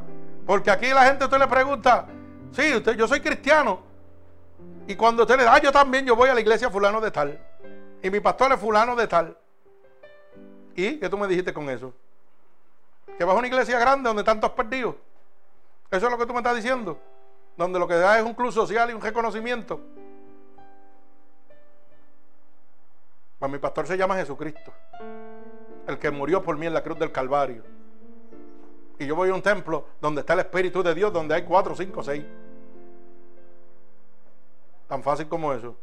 Porque aquí la gente usted le pregunta, sí, usted, yo soy cristiano. Y cuando usted le da, yo también, yo voy a la iglesia fulano de tal. Y mi pastor es fulano de tal. ¿Y qué tú me dijiste con eso? Que vas a una iglesia grande donde tantos perdidos. Eso es lo que tú me estás diciendo. Donde lo que da es un club social y un reconocimiento. Pues mi pastor se llama Jesucristo, el que murió por mí en la cruz del Calvario. Y yo voy a un templo donde está el Espíritu de Dios, donde hay cuatro, cinco, seis. Tan fácil como eso.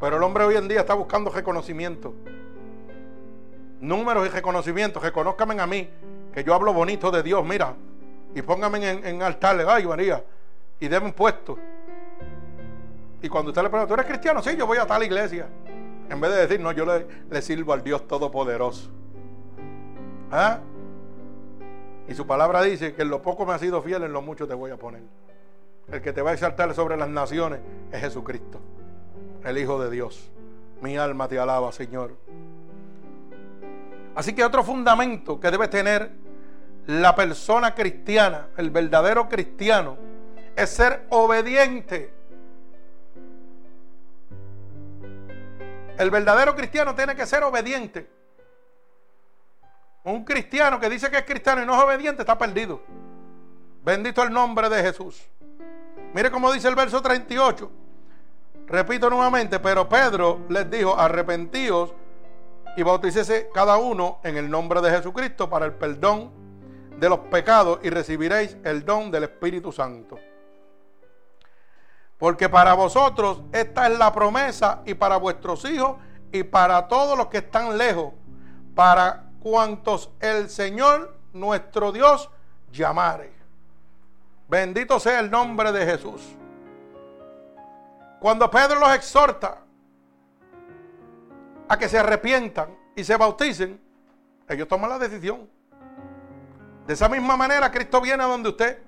Pero el hombre hoy en día está buscando reconocimiento. Números y reconocimiento. Reconózcame a mí, que yo hablo bonito de Dios, mira. Y póngame en, en altares, ay María. Y déme un puesto. Y cuando usted le pregunta, ¿tú eres cristiano? Sí, yo voy a tal iglesia. En vez de decir, no, yo le, sirvo al Dios Todopoderoso. ¿Ah? Y su palabra dice que en lo poco me ha sido fiel, en lo mucho te voy a poner. El que te va a exaltar sobre las naciones es Jesucristo, el Hijo de Dios. Mi alma te alaba, Señor. Así que otro fundamento que debe tener la persona cristiana, el verdadero cristiano, es ser obediente. El verdadero cristiano tiene que ser obediente. Un cristiano que dice que es cristiano y no es obediente está perdido. Bendito el nombre de Jesús. Mire cómo dice el verso 38. Repito nuevamente, pero Pedro les dijo, arrepentíos y bautícese cada uno en el nombre de Jesucristo para el perdón de los pecados y recibiréis el don del Espíritu Santo. Porque para vosotros esta es la promesa y para vuestros hijos y para todos los que están lejos, para cuantos el Señor nuestro Dios llamare. Bendito sea el nombre de Jesús. Cuando Pedro los exhorta a que se arrepientan y se bauticen, ellos toman la decisión. De esa misma manera Cristo viene a donde usted.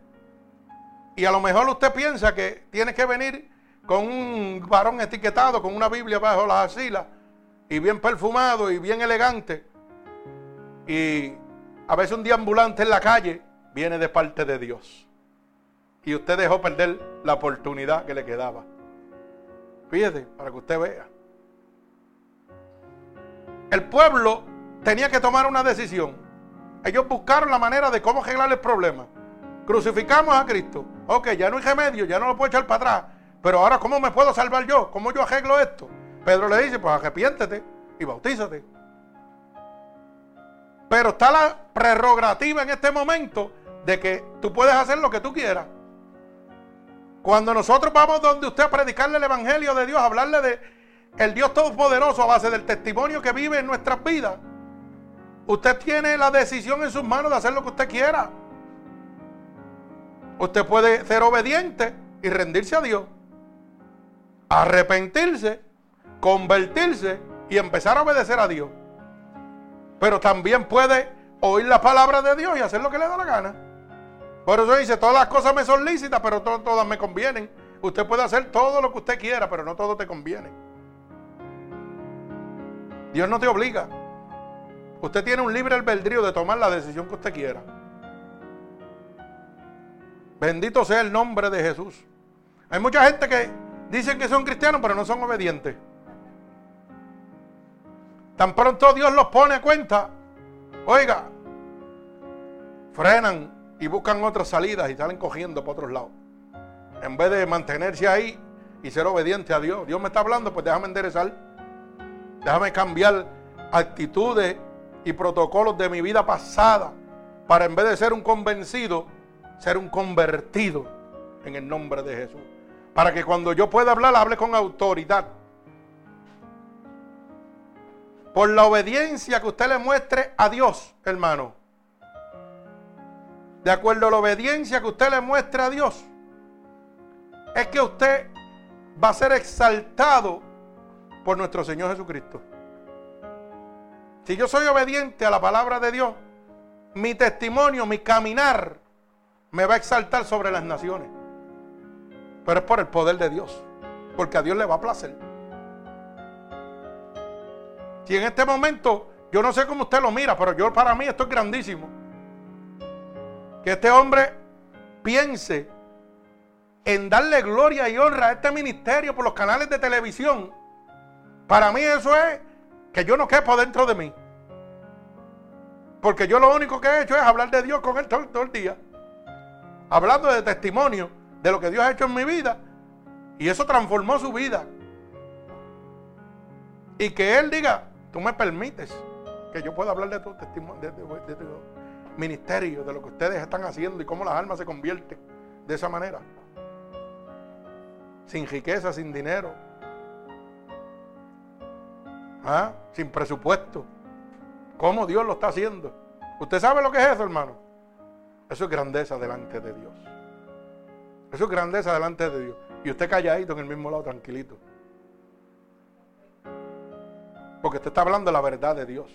Y a lo mejor usted piensa que tiene que venir con un varón etiquetado, con una Biblia bajo las asilas, y bien perfumado y bien elegante. Y a veces un ambulante en la calle viene de parte de Dios. Y usted dejó perder la oportunidad que le quedaba. Fíjese, para que usted vea. El pueblo tenía que tomar una decisión. Ellos buscaron la manera de cómo arreglar el problema. Crucificamos a Cristo. Ok, ya no hay remedio, ya no lo puedo echar para atrás. Pero ahora, ¿cómo me puedo salvar yo? ¿Cómo yo arreglo esto? Pedro le dice, pues arrepiéntete y bautízate. Pero está la prerrogativa en este momento de que tú puedes hacer lo que tú quieras. Cuando nosotros vamos donde usted a predicarle el Evangelio de Dios, hablarle de el Dios Todopoderoso a base del testimonio que vive en nuestras vidas, usted tiene la decisión en sus manos de hacer lo que usted quiera. Usted puede ser obediente y rendirse a Dios, arrepentirse, convertirse y empezar a obedecer a Dios. Pero también puede oír la palabra de Dios y hacer lo que le da la gana. Por eso dice, todas las cosas me son lícitas, pero todas me convienen. Usted puede hacer todo lo que usted quiera, pero no todo te conviene. Dios no te obliga. Usted tiene un libre albedrío de tomar la decisión que usted quiera. Bendito sea el nombre de Jesús. Hay mucha gente que dicen que son cristianos, pero no son obedientes. Tan pronto Dios los pone a cuenta, oiga, frenan y buscan otras salidas y salen cogiendo por otros lados. En vez de mantenerse ahí y ser obediente a Dios. Dios me está hablando, pues déjame enderezar. Déjame cambiar actitudes y protocolos de mi vida pasada para en vez de ser un convencido, ser un convertido en el nombre de Jesús. Para que cuando yo pueda hablar, hable con autoridad. Por la obediencia que usted le muestre a Dios, hermano de acuerdo a la obediencia que usted le muestre a Dios, es que usted va a ser exaltado por nuestro Señor Jesucristo. Si yo soy obediente a la palabra de Dios, mi testimonio, mi caminar, me va a exaltar sobre las naciones. Pero es por el poder de Dios, porque a Dios le va a placer. Si en este momento, yo no sé cómo usted lo mira, pero yo para mí esto es grandísimo que este hombre piense en darle gloria y honra a este ministerio por los canales de televisión, para mí eso es que yo no quepo dentro de mí. Porque yo lo único que he hecho es hablar de Dios con él todo, el día. Hablando de testimonio de lo que Dios ha hecho en mi vida. Y eso transformó su vida. Y que Él diga, tú me permites que yo pueda hablar de tu testimonio, de, de, de, ministerio, de lo que ustedes están haciendo y cómo las almas se convierten de esa manera. Sin riqueza, sin dinero. ¿Ah? Sin presupuesto. ¿Cómo Dios lo está haciendo? ¿Usted sabe lo que es eso, hermano? Eso es grandeza delante de Dios. Eso es grandeza delante de Dios. Y usted calladito en el mismo lado, tranquilito. Porque usted está hablando de la verdad de Dios.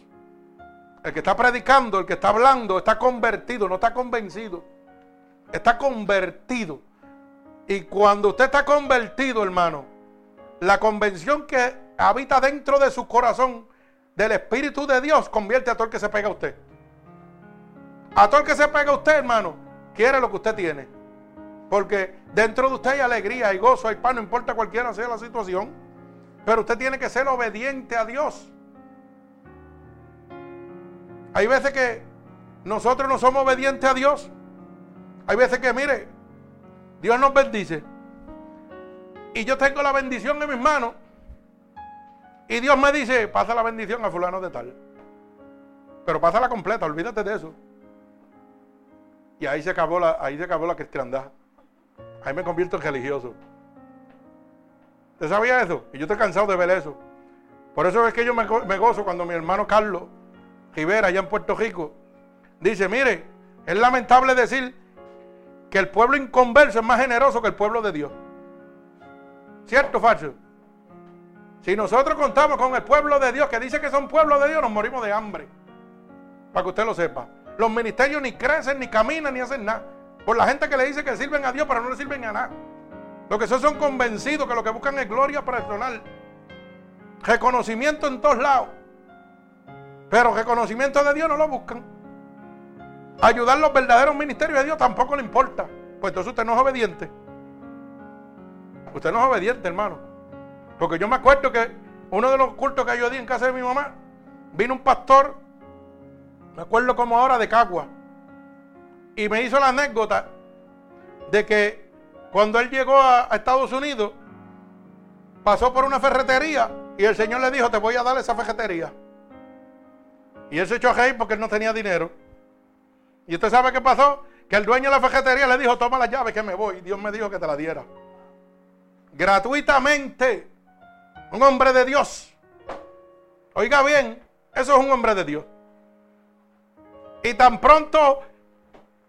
El que está predicando, el que está hablando, está convertido, no está convencido. Está convertido. Y cuando usted está convertido, hermano, la convención que habita dentro de su corazón del Espíritu de Dios convierte a todo el que se pega a usted. A todo el que se pega a usted, hermano, quiere lo que usted tiene. Porque dentro de usted hay alegría, hay gozo, hay paz, no importa cualquiera sea la situación. Pero usted tiene que ser obediente a Dios. Hay veces que nosotros no somos obedientes a Dios. Hay veces que, mire, Dios nos bendice. Y yo tengo la bendición en mis manos. Y Dios me dice, pasa la bendición a fulano de tal. Pero pásala completa, olvídate de eso. Y ahí se acabó la, ahí se acabó la cristiandad. Ahí me convierto en religioso. ¿Usted sabía eso? Y yo estoy cansado de ver eso. Por eso es que yo me, gozo cuando mi hermano Carlos Rivera, allá en Puerto Rico, dice, mire, es lamentable decir que el pueblo inconverso es más generoso que el pueblo de Dios. ¿Cierto falso? Si nosotros contamos con el pueblo de Dios que dice que son pueblo de Dios, nos morimos de hambre. Para que usted lo sepa. Los ministerios ni crecen, ni caminan, ni hacen nada. Por la gente que le dice que sirven a Dios, pero no le sirven a nada. Lo que son convencidos que lo que buscan es gloria personal. Reconocimiento en todos lados. Pero reconocimiento de Dios no lo buscan. Ayudar los verdaderos ministerios de Dios tampoco le importa. Pues entonces usted no es obediente. Usted no es obediente, hermano. Porque yo me acuerdo que uno de los cultos que yo di en casa de mi mamá, vino un pastor me acuerdo como ahora de Cagua. Y me hizo la anécdota de que cuando él llegó a, Estados Unidos, pasó por una ferretería y el Señor le dijo, te voy a dar esa ferretería. Y él se echó a reír porque él no tenía dinero. Y usted sabe qué pasó? Que el dueño de la ferretería le dijo, toma la llave que me voy. Y Dios me dijo que te la diera. Gratuitamente. Un hombre de Dios. Oiga bien, eso es un hombre de Dios. Y tan pronto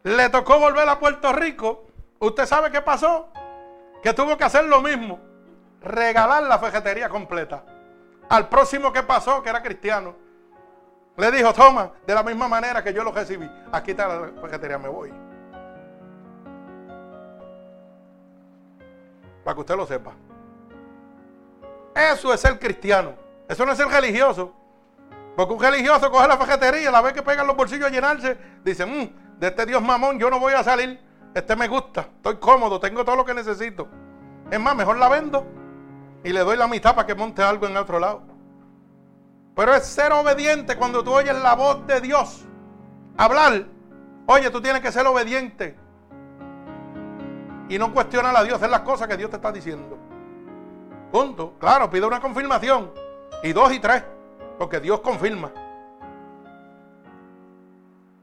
le tocó volver a Puerto Rico, ¿usted sabe qué pasó? Que tuvo que hacer lo mismo, regalar la fejetería completa. Al próximo que pasó, que era cristiano, le dijo, toma, de la misma manera que yo lo recibí, aquí está la fejetería, me voy. Para que usted lo sepa. Eso es ser cristiano. Eso no es ser religioso. Porque un religioso coge la fajetería, la ve que pegan los bolsillos a llenarse, dice, mmm, de este Dios mamón yo no voy a salir, este me gusta, estoy cómodo, tengo todo lo que necesito. Es más, mejor la vendo y le doy la mitad para que monte algo en otro lado. Pero es ser obediente cuando tú oyes la voz de Dios. Hablar. Oye, tú tienes que ser obediente. Y no cuestionar a Dios, hacer las cosas que Dios te está diciendo. Punto. Claro, pide una confirmación. Y dos y tres. Porque Dios confirma.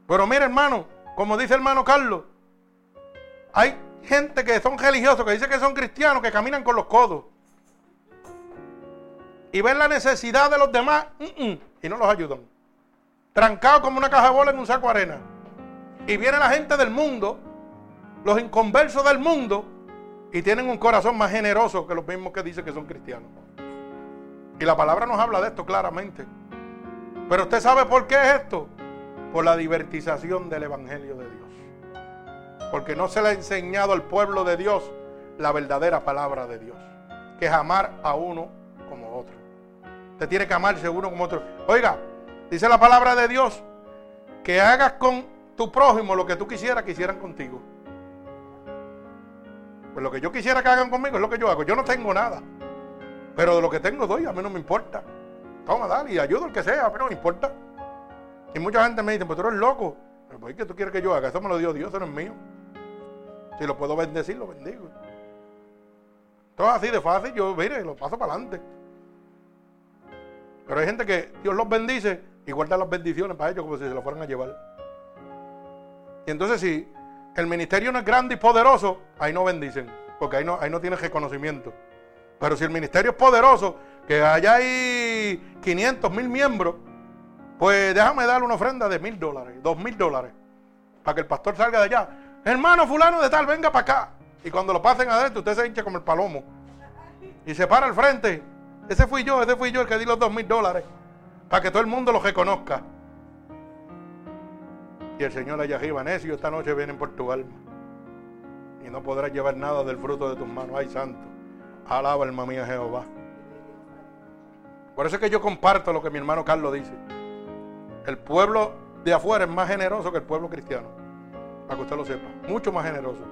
Pero mire, hermano, como dice hermano Carlos, hay gente que son religiosos, que dice que son cristianos, que caminan con los codos. Y ven la necesidad de los demás y no los ayudan. Trancados como una caja de bola en un saco de arena. Y viene la gente del mundo, los inconversos del mundo, y tienen un corazón más generoso que los mismos que dicen que son cristianos. Y la palabra nos habla de esto claramente. Pero usted sabe por qué es esto. Por la divertización del Evangelio de Dios. Porque no se le ha enseñado al pueblo de Dios la verdadera palabra de Dios. Que es amar a uno como otro. Usted tiene que amarse uno como otro. Oiga, dice la palabra de Dios que hagas con tu prójimo lo que tú quisieras que hicieran contigo. Pues lo que yo quisiera que hagan conmigo es lo que yo hago. Yo no tengo nada. Pero de lo que tengo doy, a mí no me importa. Toma, dale, y ayudo al que sea, mí no me importa. Y mucha gente me dice, pues tú eres loco. Pero pues, ¿qué tú quieres que yo haga? Eso me lo dio Dios, eso no es mío. Si lo puedo bendecir, lo bendigo. Todo así de fácil, yo, mire, lo paso para adelante. Pero hay gente que Dios los bendice y guarda las bendiciones para ellos como si se lo fueran a llevar. Y entonces si el ministerio no es grande y poderoso, ahí no bendicen, porque ahí no, ahí no tienes reconocimiento. Pero si el ministerio es poderoso, que allá hay 500 mil miembros, pues déjame darle una ofrenda de mil dólares, dos mil dólares, para que el pastor salga de allá. Hermano fulano de tal, venga para acá. Y cuando lo pasen adentro, usted se hincha como el palomo. Y se para al frente. Ese fui yo, ese fui yo el que di los dos mil dólares. Para que todo el mundo lo reconozca. Y el Señor allá arriba, necio, esta noche vienen por tu alma. Y no podrás llevar nada del fruto de tus manos. Ay, santo. Alaba alma mía Jehová. Por eso es que yo comparto lo que mi hermano Carlos dice. El pueblo de afuera es más generoso que el pueblo cristiano. Para que usted lo sepa. Mucho más generoso.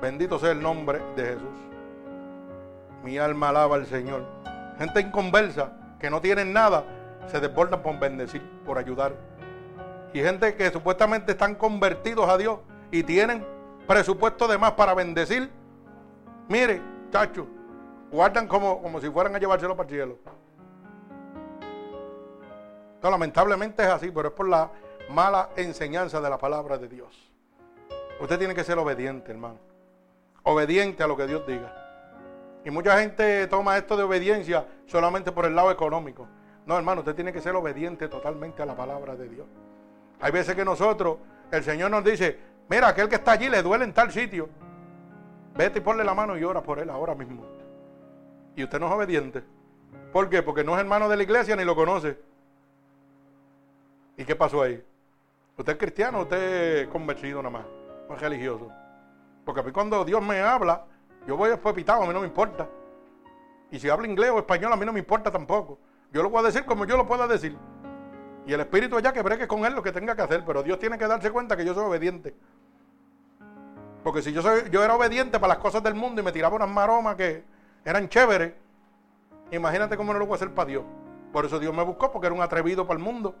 Bendito sea el nombre de Jesús. Mi alma alaba al Señor. Gente inconversa, que no tienen nada, se desbordan por bendecir, por ayudar. Y gente que supuestamente están convertidos a Dios y tienen presupuesto de más para bendecir. Mire, chacho, guardan como, como si fueran a llevárselo para el cielo. No, lamentablemente es así, pero es por la mala enseñanza de la palabra de Dios. Usted tiene que ser obediente, hermano. Obediente a lo que Dios diga. Y mucha gente toma esto de obediencia solamente por el lado económico. No, hermano, usted tiene que ser obediente totalmente a la palabra de Dios. Hay veces que nosotros, el Señor nos dice, mira, aquel que está allí le duele en tal sitio. Vete y ponle la mano y ora por él ahora mismo. Y usted no es obediente. ¿Por qué? Porque no es hermano de la iglesia ni lo conoce. ¿Y qué pasó ahí? ¿Usted es cristiano o usted es convertido nada más? No es religioso. Porque a mí cuando Dios me habla, yo voy después pitado, a mí no me importa. Y si habla inglés o español, a mí no me importa tampoco. Yo lo voy a decir como yo lo pueda decir. Y el Espíritu allá que bregue con él lo que tenga que hacer. Pero Dios tiene que darse cuenta que yo soy obediente. Porque si yo, soy, yo era obediente para las cosas del mundo y me tiraba unas maromas que eran chéveres, imagínate cómo no lo voy a hacer para Dios. Por eso Dios me buscó, porque era un atrevido para el mundo.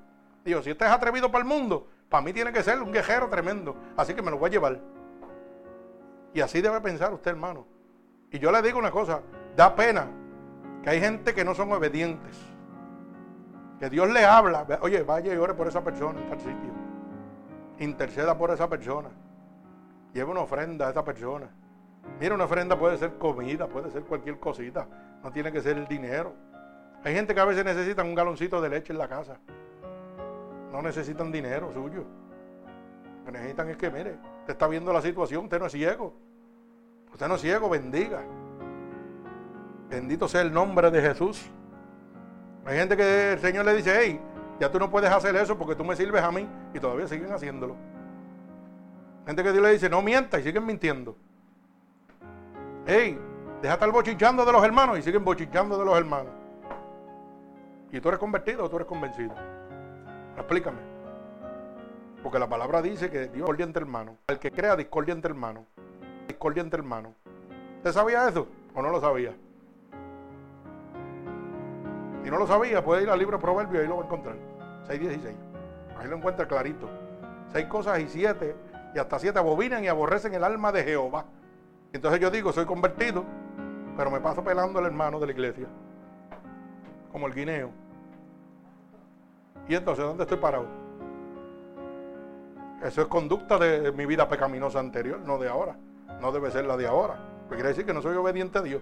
Dios, si usted es atrevido para el mundo, para mí tiene que ser un guerrero tremendo. Así que me lo voy a llevar. Y así debe pensar usted, hermano. Y yo le digo una cosa, da pena que hay gente que no son obedientes. Que Dios le habla, oye, vaya y ore por esa persona en tal sitio. Interceda por esa persona. Lleve una ofrenda a esa persona. Mira, una ofrenda puede ser comida, puede ser cualquier cosita. No tiene que ser el dinero. Hay gente que a veces necesitan un galoncito de leche en la casa. No necesitan dinero suyo. Lo que necesitan es que, mire, usted está viendo la situación, usted no es ciego. Usted no es ciego, bendiga. Bendito sea el nombre de Jesús. Hay gente que el Señor le dice, hey, ya tú no puedes hacer eso porque tú me sirves a mí y todavía siguen haciéndolo. Gente que Dios le dice, no mienta y siguen mintiendo. Hey, deja estar bochinchando de los hermanos y siguen bochinchando de los hermanos. ¿Y tú eres convertido o tú eres convencido? Explícame. Porque la palabra dice que Dios discordia entre hermanos. El que crea discordia entre hermanos. Discordia entre hermanos. ¿Usted sabía eso o no lo sabía? Si no lo sabía, puede ir al libro de Proverbios y ahí lo va a encontrar. 6.16. Ahí lo encuentra clarito. Seis cosas y siete, y hasta siete abominan y aborrecen el alma de Jehová. Entonces yo digo, soy convertido, pero me paso pelando al hermano de la iglesia. Como el guineo. ¿Y entonces dónde estoy parado? Eso es conducta de mi vida pecaminosa anterior, no de ahora. No debe ser la de ahora. Porque quiere decir que no soy obediente a Dios.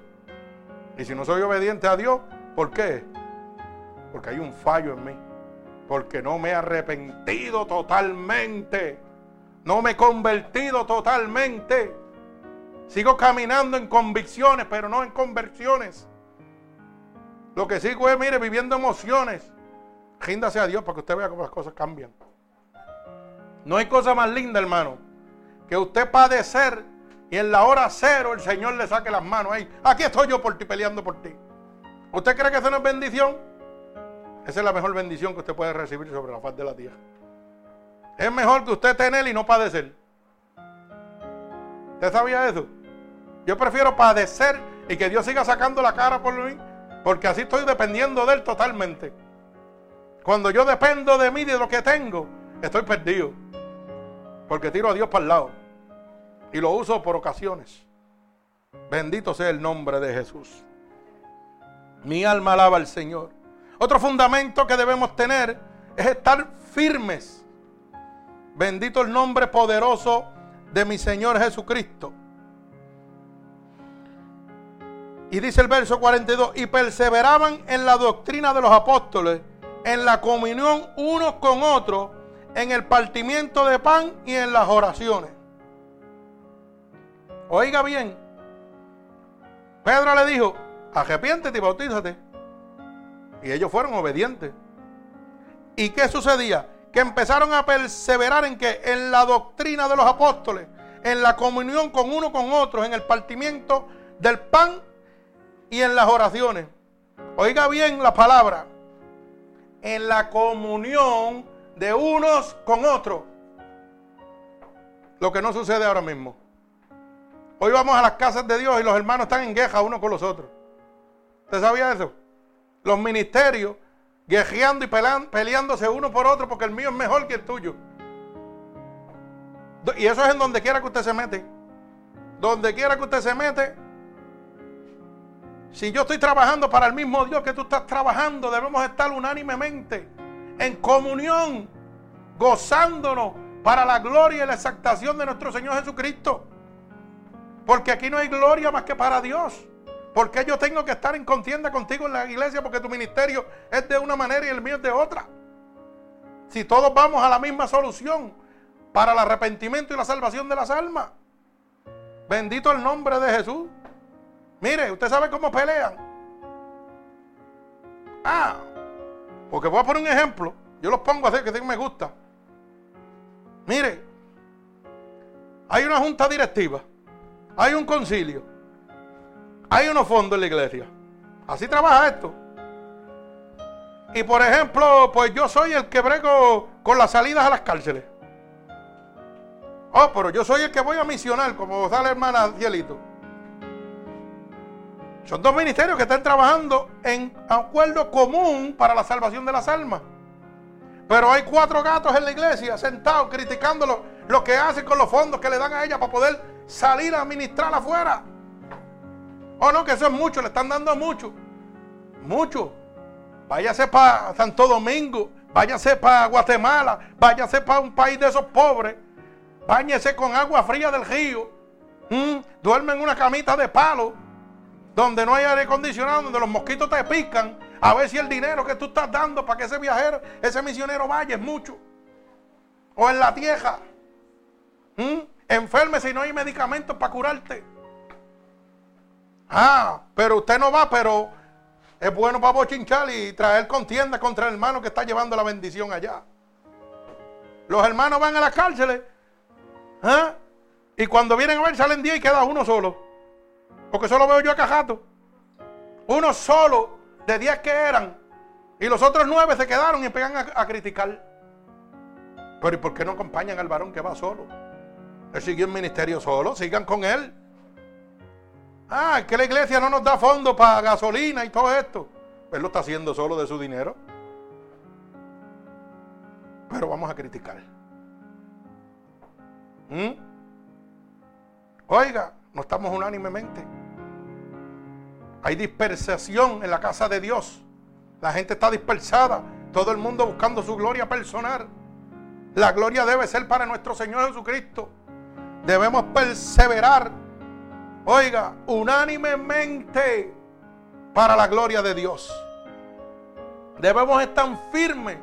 Y si no soy obediente a Dios, ¿por qué? Porque hay un fallo en mí. Porque no me he arrepentido totalmente. No me he convertido totalmente. Sigo caminando en convicciones, pero no en conversiones. Lo que sigo es, mire, viviendo emociones. Ríndase a Dios para que usted vea cómo las cosas cambian. No hay cosa más linda, hermano, que usted padecer y en la hora cero el Señor le saque las manos ahí. Aquí estoy yo por ti, peleando por ti. ¿Usted cree que eso no es bendición? Esa es la mejor bendición que usted puede recibir sobre la faz de la tierra. Es mejor que usted tener y no padecer. ¿Usted sabía eso? Yo prefiero padecer y que Dios siga sacando la cara por mí, porque así estoy dependiendo de Él totalmente. Cuando yo dependo de mí, de lo que tengo, estoy perdido. Porque tiro a Dios para el lado. Y lo uso por ocasiones. Bendito sea el nombre de Jesús. Mi alma alaba al Señor. Otro fundamento que debemos tener es estar firmes. Bendito el nombre poderoso de mi Señor Jesucristo. Y dice el verso 42, y perseveraban en la doctrina de los apóstoles en la comunión unos con otros, en el partimiento de pan y en las oraciones. Oiga bien, Pedro le dijo, arrepiéntete y bautízate. Y ellos fueron obedientes. ¿Y qué sucedía? Que empezaron a perseverar en que en la doctrina de los apóstoles, en la comunión con uno con otro, en el partimiento del pan y en las oraciones. Oiga bien la palabra en la comunión de unos con otros. Lo que no sucede ahora mismo. Hoy vamos a las casas de Dios y los hermanos están en queja unos con los otros. ¿Usted sabía eso? los ministerios, guerreando y peleándose uno por otro porque el mío es mejor que el tuyo. Y eso es en donde quiera que usted se mete. Donde quiera que usted se mete. Si yo estoy trabajando para el mismo Dios que tú estás trabajando, debemos estar unánimemente en comunión, gozándonos para la gloria y la exaltación de nuestro Señor Jesucristo. Porque aquí no hay gloria más que para Dios. Porque yo tengo que estar en contienda contigo en la iglesia porque tu ministerio es de una manera y el mío es de otra. Si todos vamos a la misma solución para el arrepentimiento y la salvación de las almas. Bendito el nombre de Jesús. Mire, usted sabe cómo pelean. Ah, porque voy a poner un ejemplo. Yo los pongo a hacer que me gusta. Mire, hay una junta directiva, hay un concilio, hay unos fondos en la iglesia. Así trabaja esto. Y por ejemplo, pues yo soy el que brego con las salidas a las cárceles. Oh, pero yo soy el que voy a misionar, como sale hermana Cielito. Son dos ministerios que están trabajando en acuerdo común para la salvación de las almas. Pero hay cuatro gatos en la iglesia sentados criticando lo, que hacen con los fondos que le dan a ella para poder salir a ministrar afuera. Oh, no, que eso es mucho, le están dando mucho. Mucho. Váyase para Santo Domingo, váyase para Guatemala, váyase para un país de esos pobres. Báñese con agua fría del río. Mm, duerme en una camita de palo donde no hay aire acondicionado, donde los mosquitos te pican, a ver si el dinero que tú estás dando para que ese viajero, ese misionero vaya es mucho. O en la tierra. ¿Mm? Enferme si no hay medicamentos para curarte. Ah, pero usted no va, pero es bueno para bochinchar y traer contienda contra el hermano que está llevando la bendición allá. Los hermanos van a las cárceles. ¿ah? Y cuando vienen a ver salen 10 y queda uno solo. Porque solo veo yo a Cajato. Uno solo de 10 que eran. Y los otros nueve se quedaron y empezaron a, criticar. Pero ¿y por qué no acompañan al varón que va solo? Él siguió el ministerio solo, sigan con él. Ah, que la iglesia no nos da fondo para gasolina y todo esto. Él lo está haciendo solo de su dinero. Pero vamos a criticar. ¿Mm? Oiga, no estamos unánimemente. Hay dispersación en la casa de Dios. La gente está dispersada. Todo el mundo buscando su gloria personal. La gloria debe ser para nuestro Señor Jesucristo. Debemos perseverar, oiga, unánimemente para la gloria de Dios. Debemos estar firmes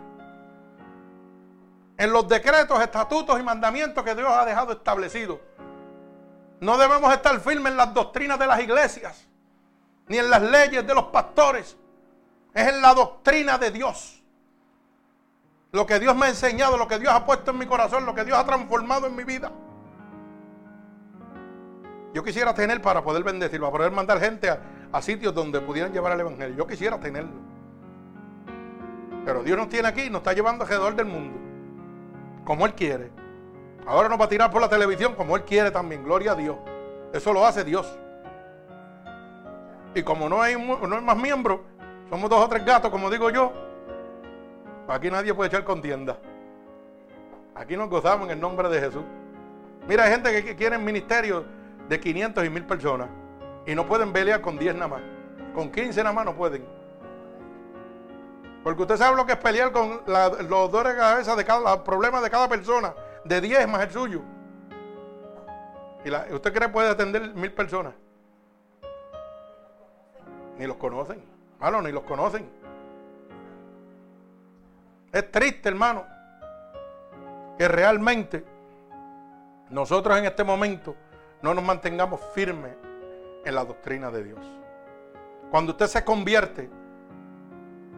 en los decretos, estatutos y mandamientos que Dios ha dejado establecidos. No debemos estar firmes en las doctrinas de las iglesias ni en las leyes de los pastores. Es en la doctrina de Dios. Lo que Dios me ha enseñado, lo que Dios ha puesto en mi corazón, lo que Dios ha transformado en mi vida. Yo quisiera tener para poder bendecir, para poder mandar gente a, sitios donde pudieran llevar el Evangelio. Yo quisiera tenerlo. Pero Dios nos tiene aquí nos está llevando alrededor del mundo. Como Él quiere. Ahora nos va a tirar por la televisión como Él quiere también. Gloria a Dios. Eso lo hace Dios. Y como no hay, no hay más miembros, somos dos o tres gatos, como digo yo, aquí nadie puede echar contienda. Aquí nos gozamos en el nombre de Jesús. Mira, hay gente que quiere ministerios de 500 y 1000 personas y no pueden pelear con 10 nada más. Con 15 nada más no pueden. Porque usted sabe lo que es pelear con los dolores de cabeza de cada, los problemas de cada persona, de 10 más el suyo. ¿Y usted cree que puede atender mil personas? Ni los conocen. Hermano, ni los conocen. Es triste, hermano, que realmente nosotros en este momento no nos mantengamos firmes en la doctrina de Dios. Cuando usted se convierte,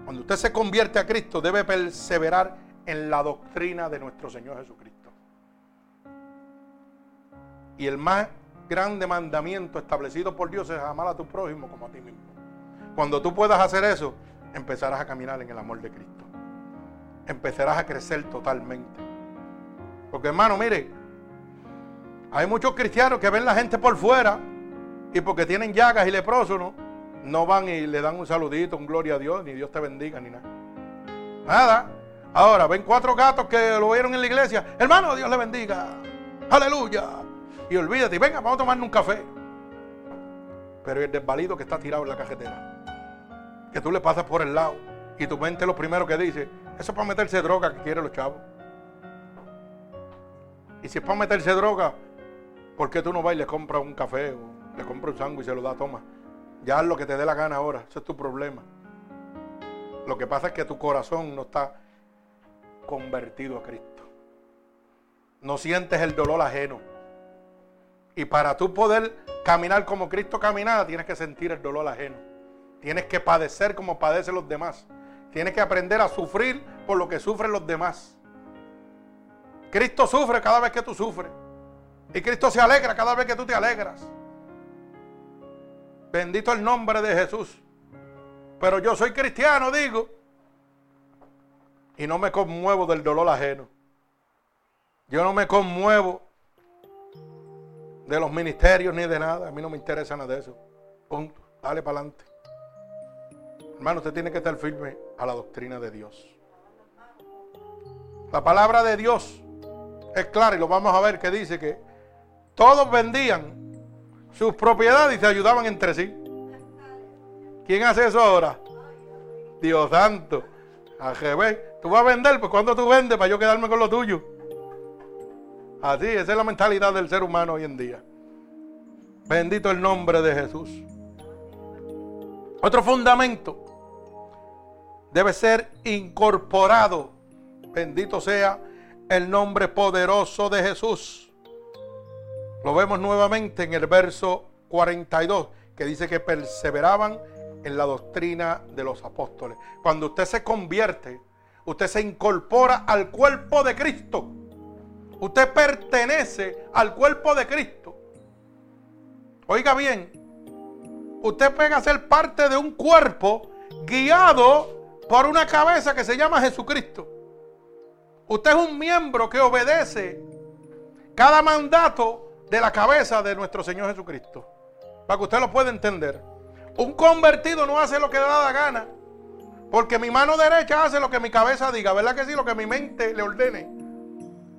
cuando usted se convierte a Cristo, debe perseverar en la doctrina de nuestro Señor Jesucristo. Y el más grande mandamiento establecido por Dios es amar a tu prójimo como a ti mismo. Cuando tú puedas hacer eso, empezarás a caminar en el amor de Cristo. Empezarás a crecer totalmente. Porque hermano, mire, hay muchos cristianos que ven la gente por fuera y porque tienen llagas y leprosos, ¿no? no van y le dan un saludito, un gloria a Dios, ni Dios te bendiga, ni nada. Nada. Ahora, ven cuatro gatos que lo vieron en la iglesia. Hermano, Dios le bendiga. Aleluya. Y olvídate, venga, vamos a tomarnos un café. Pero el desvalido que está tirado en la cajetera, que tú le pasas por el lado y tu mente lo primero que dice, eso es para meterse droga que quieren los chavos. Y si es para meterse droga, ¿por qué tú no vas y le compras un café o le compras un sándwich y se lo da, toma? Ya haz lo que te dé la gana ahora, ese es tu problema. Lo que pasa es que tu corazón no está convertido a Cristo. No sientes el dolor ajeno. Y para tú poder caminar como Cristo caminaba, tienes que sentir el dolor ajeno. Tienes que padecer como padecen los demás. Tienes que aprender a sufrir por lo que sufren los demás. Cristo sufre cada vez que tú sufres. Y Cristo se alegra cada vez que tú te alegras. Bendito el nombre de Jesús. Pero yo soy cristiano, digo. Y no me conmuevo del dolor ajeno. Yo no me conmuevo de los ministerios ni de nada. A mí no me interesa nada de eso. Punto. Dale para adelante. Hermano, usted tiene que estar firme a la doctrina de Dios. La palabra de Dios es clara y lo vamos a ver que dice que todos vendían sus propiedades y se ayudaban entre sí. ¿Quién hace eso ahora? Dios santo. Tú vas a vender, pues cuando tú vendes para yo quedarme con lo tuyo. Así, esa es la mentalidad del ser humano hoy en día. Bendito el nombre de Jesús. Otro fundamento debe ser incorporado. Bendito sea el nombre poderoso de Jesús. Lo vemos nuevamente en el verso 42, que dice que perseveraban en la doctrina de los apóstoles. Cuando usted se convierte, usted se incorpora al cuerpo de Cristo. Usted pertenece al cuerpo de Cristo. Oiga bien, usted pega a ser parte de un cuerpo guiado por una cabeza que se llama Jesucristo. Usted es un miembro que obedece cada mandato de la cabeza de nuestro Señor Jesucristo. Para que usted lo pueda entender. Un convertido no hace lo que le da la gana. Porque mi mano derecha hace lo que mi cabeza diga. ¿Verdad que sí? Lo que mi mente le ordene.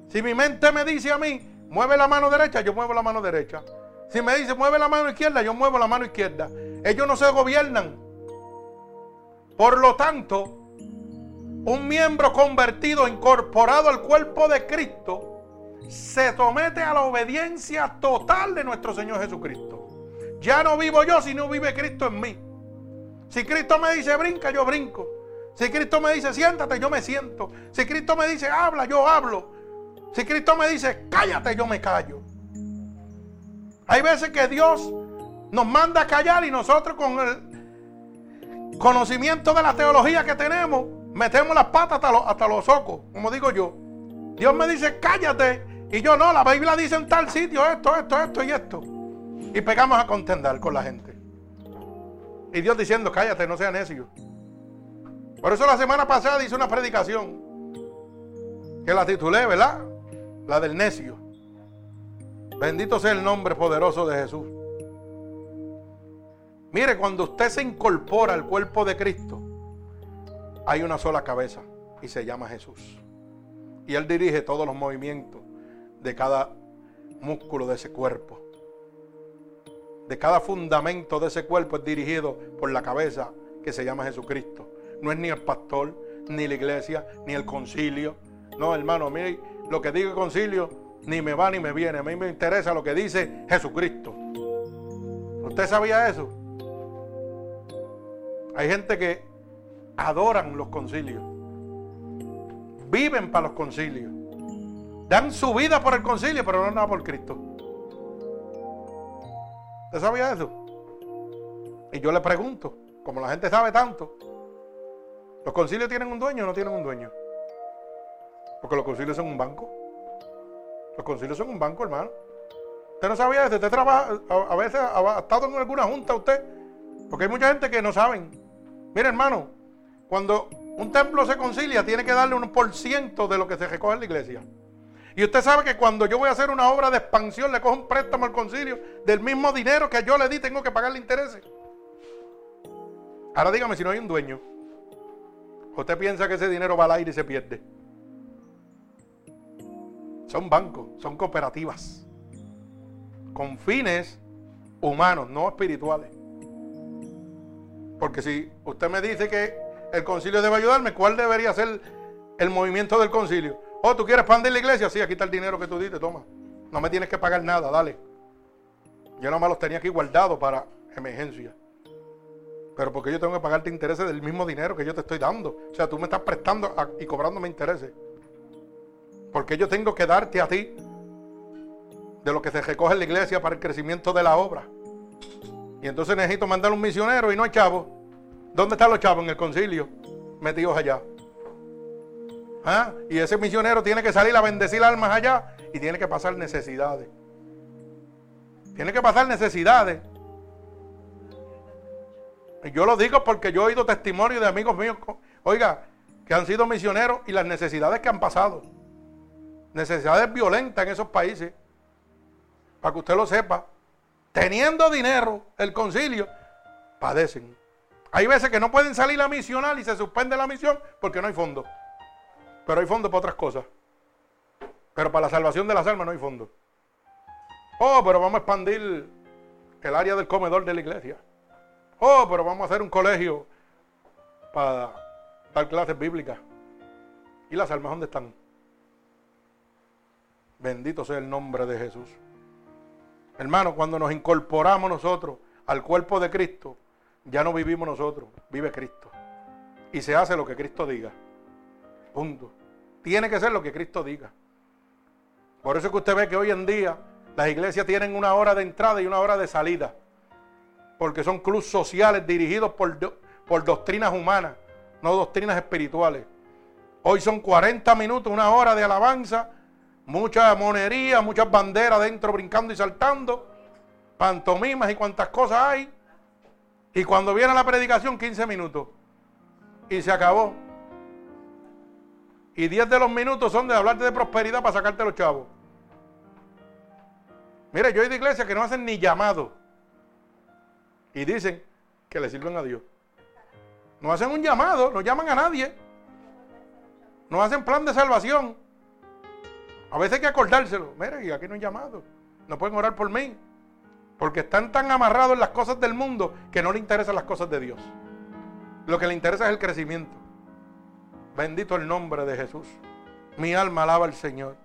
Si mi mente me dice a mí, mueve la mano derecha, yo muevo la mano derecha. Si me dice, mueve la mano izquierda, yo muevo la mano izquierda. Ellos no se gobiernan. Por lo tanto, un miembro convertido, incorporado al cuerpo de Cristo, se somete a la obediencia total de nuestro Señor Jesucristo. Ya no vivo yo, sino vive Cristo en mí. Si Cristo me dice brinca, yo brinco. Si Cristo me dice siéntate, yo me siento. Si Cristo me dice habla, yo hablo. Si Cristo me dice cállate, yo me callo. Hay veces que Dios nos manda a callar y nosotros con el, conocimiento de la teología que tenemos, metemos las patas hasta los, hasta los ojos, como digo yo. Dios me dice, cállate. Y yo no, la Biblia dice en tal sitio esto, esto, esto y esto. Y pegamos a contender con la gente. Y Dios diciendo, cállate, no seas necio. Por eso la semana pasada hice una predicación. Que la titulé, ¿verdad? La del necio. Bendito sea el nombre poderoso de Jesús. Mire, cuando usted se incorpora al cuerpo de Cristo, hay una sola cabeza y se llama Jesús. Y Él dirige todos los movimientos de cada músculo de ese cuerpo. De cada fundamento de ese cuerpo es dirigido por la cabeza que se llama Jesucristo. No es ni el pastor, ni la iglesia, ni el concilio. No, hermano, mí lo que diga el concilio ni me va ni me viene. A mí me interesa lo que dice Jesucristo. ¿Usted sabía eso? Hay gente que adoran los concilios. Viven para los concilios. Dan su vida por el concilio, pero no nada por Cristo. ¿Usted sabía eso? Y yo le pregunto, como la gente sabe tanto, ¿los concilios tienen un dueño o no tienen un dueño? Porque los concilios son un banco. Los concilios son un banco, hermano. Usted no sabía eso. Usted trabaja, a, veces ha estado en alguna junta usted. Porque hay mucha gente que no saben. Mira, hermano, cuando un templo se concilia, tiene que darle un por ciento de lo que se recoge en la iglesia. Y usted sabe que cuando yo voy a hacer una obra de expansión, le cojo un préstamo al concilio del mismo dinero que yo le di, tengo que pagarle intereses. Ahora dígame si no hay un dueño. ¿Usted piensa que ese dinero va al aire y se pierde? Son bancos, son cooperativas. Con fines humanos, no espirituales. Porque si usted me dice que el concilio debe ayudarme, ¿cuál debería ser el movimiento del concilio? Oh, ¿tú quieres expandir la iglesia? Sí, aquí está el dinero que tú diste, toma. No me tienes que pagar nada, dale. Yo nomás los tenía aquí guardados para emergencia. Pero porque yo tengo que pagarte intereses del mismo dinero que yo te estoy dando. O sea, tú me estás prestando y cobrándome intereses. Porque yo tengo que darte a ti de lo que se recoge en la iglesia para el crecimiento de la obra. Y entonces necesito mandar un misionero y no hay chavos. ¿Dónde están los chavos? En el concilio, metidos allá. ¿Ah? Y ese misionero tiene que salir a bendecir almas allá y tiene que pasar necesidades. Tiene que pasar necesidades. Y yo lo digo porque yo he oído testimonio de amigos míos, oiga, que han sido misioneros y las necesidades que han pasado. Necesidades violentas en esos países. Para que usted lo sepa. Teniendo dinero, el concilio, padecen. Hay veces que no pueden salir a misionar y se suspende la misión porque no hay fondo. Pero hay fondo para otras cosas. Pero para la salvación de las almas no hay fondo. Oh, pero vamos a expandir el área del comedor de la iglesia. Oh, pero vamos a hacer un colegio para dar clases bíblicas. ¿Y las almas dónde están? Bendito sea el nombre de Jesús. Hermano, cuando nos incorporamos nosotros al cuerpo de Cristo, ya no vivimos nosotros, vive Cristo. Y se hace lo que Cristo diga. Punto. Tiene que ser lo que Cristo diga. Por eso es que usted ve que hoy en día las iglesias tienen una hora de entrada y una hora de salida. Porque son clubes sociales dirigidos por, por doctrinas humanas, no doctrinas espirituales. Hoy son 40 minutos, una hora de alabanza, mucha monería, muchas banderas dentro brincando y saltando, pantomimas y cuantas cosas hay. Y cuando viene la predicación, 15 minutos. Y se acabó. Y 10 de los minutos son de hablarte de prosperidad para sacarte los chavos. Mire, yo he de iglesias que no hacen ni llamado. Y dicen que le sirven a Dios. No hacen un llamado, no llaman a nadie. No hacen plan de salvación. A veces hay que acordárselo. Mire, y aquí no hay llamado. No pueden orar por mí. Porque están tan amarrados en las cosas del mundo que no les interesan las cosas de Dios. Lo que les interesa es el crecimiento. Bendito el nombre de Jesús. Mi alma alaba al Señor.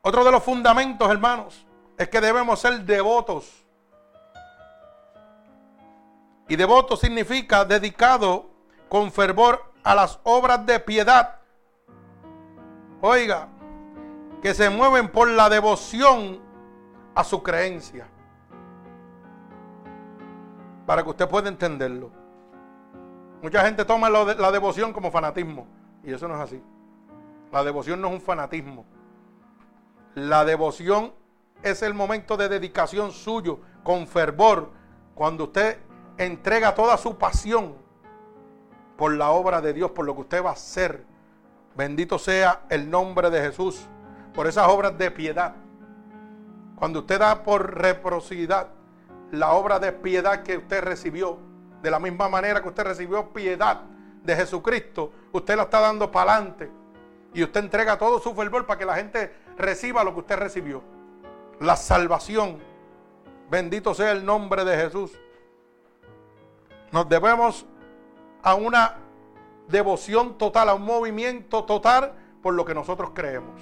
Otro de los fundamentos, hermanos, es que debemos ser devotos. Y devoto significa dedicado con fervor a las obras de piedad. Oiga, que se mueven por la devoción a su creencia. Para que usted pueda entenderlo. Mucha gente toma la devoción como fanatismo. Y eso no es así. La devoción no es un fanatismo. La devoción es el momento de dedicación suyo, con fervor, cuando usted entrega toda su pasión por la obra de Dios, por lo que usted va a hacer. Bendito sea el nombre de Jesús, por esas obras de piedad. Cuando usted da por reciprocidad la obra de piedad que usted recibió, de la misma manera que usted recibió piedad de Jesucristo, usted la está dando para adelante. Y usted entrega todo su fervor para que la gente reciba lo que usted recibió. La salvación. Bendito sea el nombre de Jesús. Nos debemos a una devoción total, a un movimiento total por lo que nosotros creemos.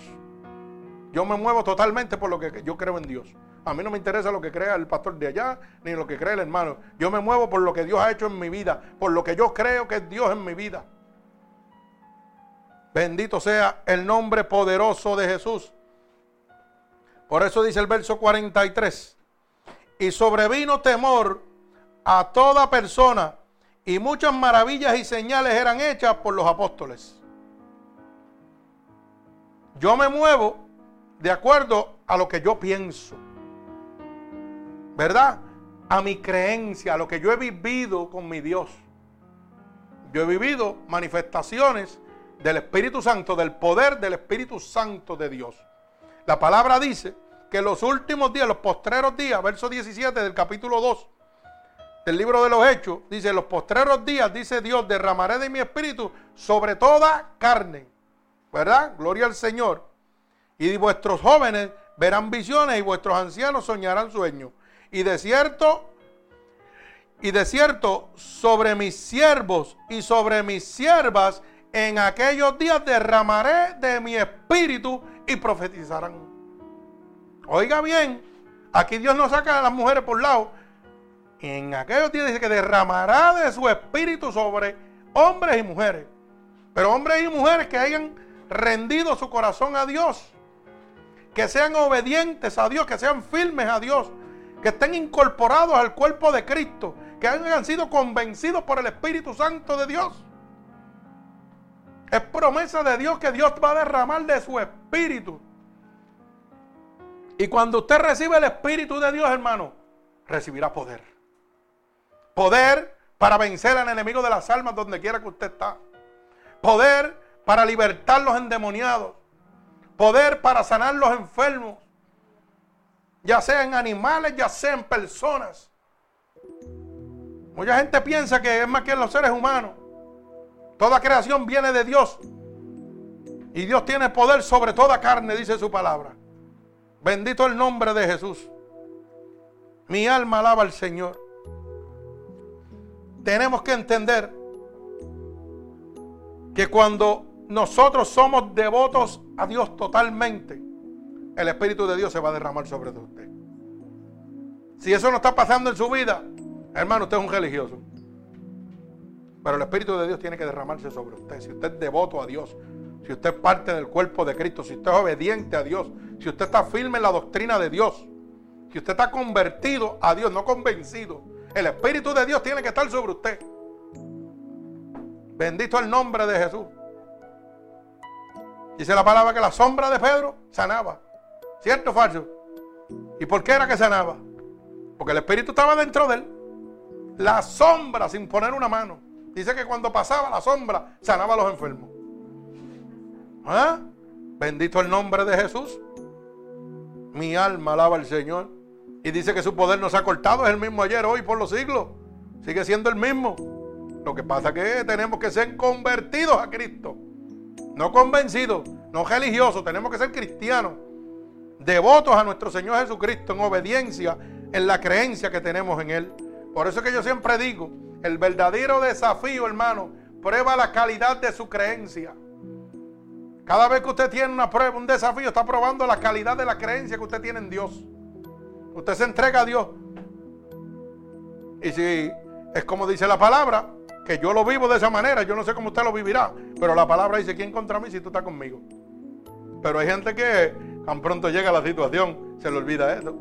Yo me muevo totalmente por lo que yo creo en Dios. A mí no me interesa lo que crea el pastor de allá, ni lo que cree el hermano. Yo me muevo por lo que Dios ha hecho en mi vida, por lo que yo creo que es Dios en mi vida. Bendito sea el nombre poderoso de Jesús. Por eso dice el verso 43. Y sobrevino temor a toda persona y muchas maravillas y señales eran hechas por los apóstoles. Yo me muevo de acuerdo a lo que yo pienso. ¿Verdad? A mi creencia, a lo que yo he vivido con mi Dios. Yo he vivido manifestaciones del Espíritu Santo, del poder del Espíritu Santo de Dios. La palabra dice que los últimos días, los postreros días, verso 17 del capítulo 2 del libro de los Hechos, dice, los postreros días, dice Dios, derramaré de mi espíritu sobre toda carne. ¿Verdad? Gloria al Señor. Y vuestros jóvenes verán visiones y vuestros ancianos soñarán sueños. Y de cierto, y sobre mis siervos y sobre mis siervas, en aquellos días derramaré de mi espíritu y profetizarán. Oiga bien, aquí Dios no saca a las mujeres por lado. En aquellos días dice que derramará de su espíritu sobre hombres y mujeres. Pero hombres y mujeres que hayan rendido su corazón a Dios. Que sean obedientes a Dios, que sean firmes a Dios. Que estén incorporados al cuerpo de Cristo. Que hayan sido convencidos por el Espíritu Santo de Dios. Es promesa de Dios que Dios va a derramar de su espíritu. Y cuando usted recibe el espíritu de Dios, hermano, recibirá poder. Poder para vencer al enemigo de las almas donde quiera que usted está. Poder para libertar los endemoniados. Poder para sanar los enfermos. Ya sean animales, ya sean personas. Mucha gente piensa que es más que los seres humanos. Toda creación viene de Dios. Y Dios tiene poder sobre toda carne, dice su palabra. Bendito el nombre de Jesús. Mi alma alaba al Señor. Tenemos que entender que cuando nosotros somos devotos a Dios totalmente, el Espíritu de Dios se va a derramar sobre usted. Si eso no está pasando en su vida, hermano, usted es un religioso. Pero el Espíritu de Dios tiene que derramarse sobre usted. Si usted es devoto a Dios, si usted es parte del cuerpo de Cristo, si usted es obediente a Dios, si usted está firme en la doctrina de Dios, si usted está convertido a Dios, no convencido, el Espíritu de Dios tiene que estar sobre usted. Bendito el nombre de Jesús. Dice la palabra que la sombra de Pedro sanaba. ¿Cierto o falso? ¿Y por qué era que sanaba? Porque el Espíritu estaba dentro de él. La sombra sin poner una mano. Dice que cuando pasaba la sombra, sanaba a los enfermos. ¿Ah? Bendito el nombre de Jesús. Mi alma alaba al Señor. Y dice que su poder no se ha cortado, es el mismo ayer, hoy, por los siglos. Sigue siendo el mismo. Lo que pasa que tenemos que ser convertidos a Cristo. No convencidos, no religiosos, tenemos que ser cristianos. Devotos a nuestro Señor Jesucristo en obediencia, en la creencia que tenemos en Él. Por eso es que yo siempre digo, el verdadero desafío, hermano, prueba la calidad de su creencia. Cada vez que usted tiene una prueba, un desafío, está probando la calidad de la creencia que usted tiene en Dios. Usted se entrega a Dios. Y si es como dice la palabra, que yo lo vivo de esa manera, yo no sé cómo usted lo vivirá, pero la palabra dice, ¿quién contra mí si tú estás conmigo? Pero hay gente que tan pronto llega la situación, se le olvida eso.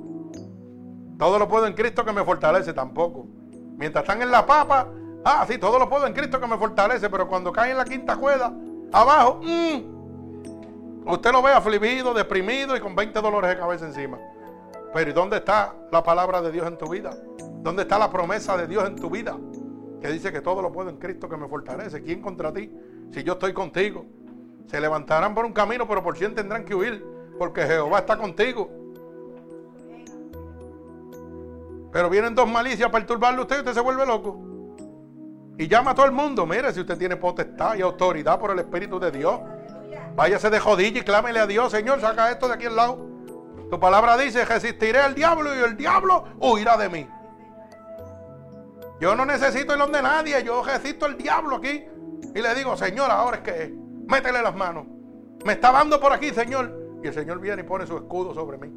Todo lo puedo en Cristo que me fortalece tampoco. Mientras están en la papa, ah, sí, todo lo puedo en Cristo que me fortalece, pero cuando caen en la quinta cuerda, abajo, mm, usted lo ve afligido, deprimido y con 20 dolores de cabeza encima. Pero ¿y dónde está la palabra de Dios en tu vida? ¿Dónde está la promesa de Dios en tu vida? Que dice que todo lo puedo en Cristo que me fortalece. ¿Quién contra ti? Si yo estoy contigo. Se levantarán por un camino, pero por cien tendrán que huir, porque Jehová está contigo. Pero vienen dos malicias a perturbarle a usted y usted se vuelve loco. Y llama a todo el mundo. Mire, si usted tiene potestad y autoridad por el Espíritu de Dios, váyase de jodilla y clámele a Dios, Señor, saca esto de aquí al lado. Tu palabra dice, resistiré al diablo y el diablo huirá de mí. Yo no necesito el de nadie, yo resisto al diablo aquí. Y le digo, Señor, ahora es que métele las manos. Me está dando por aquí, Señor. Y el Señor viene y pone su escudo sobre mí.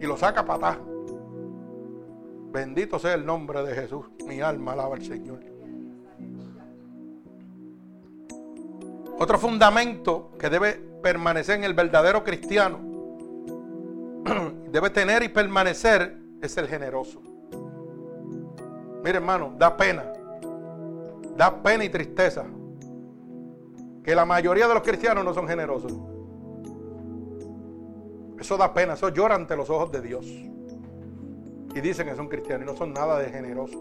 Y lo saca para atrás. Bendito sea el nombre de Jesús. Mi alma alaba al Señor. Otro fundamento que debe permanecer en el verdadero cristiano, [CLEARS THROAT] debe tener y permanecer, es el generoso. Mire hermano, da pena. Da pena y tristeza. Que la mayoría de los cristianos no son generosos. Eso da pena, eso llora ante los ojos de Dios y dicen que son cristianos y no son nada de generosos.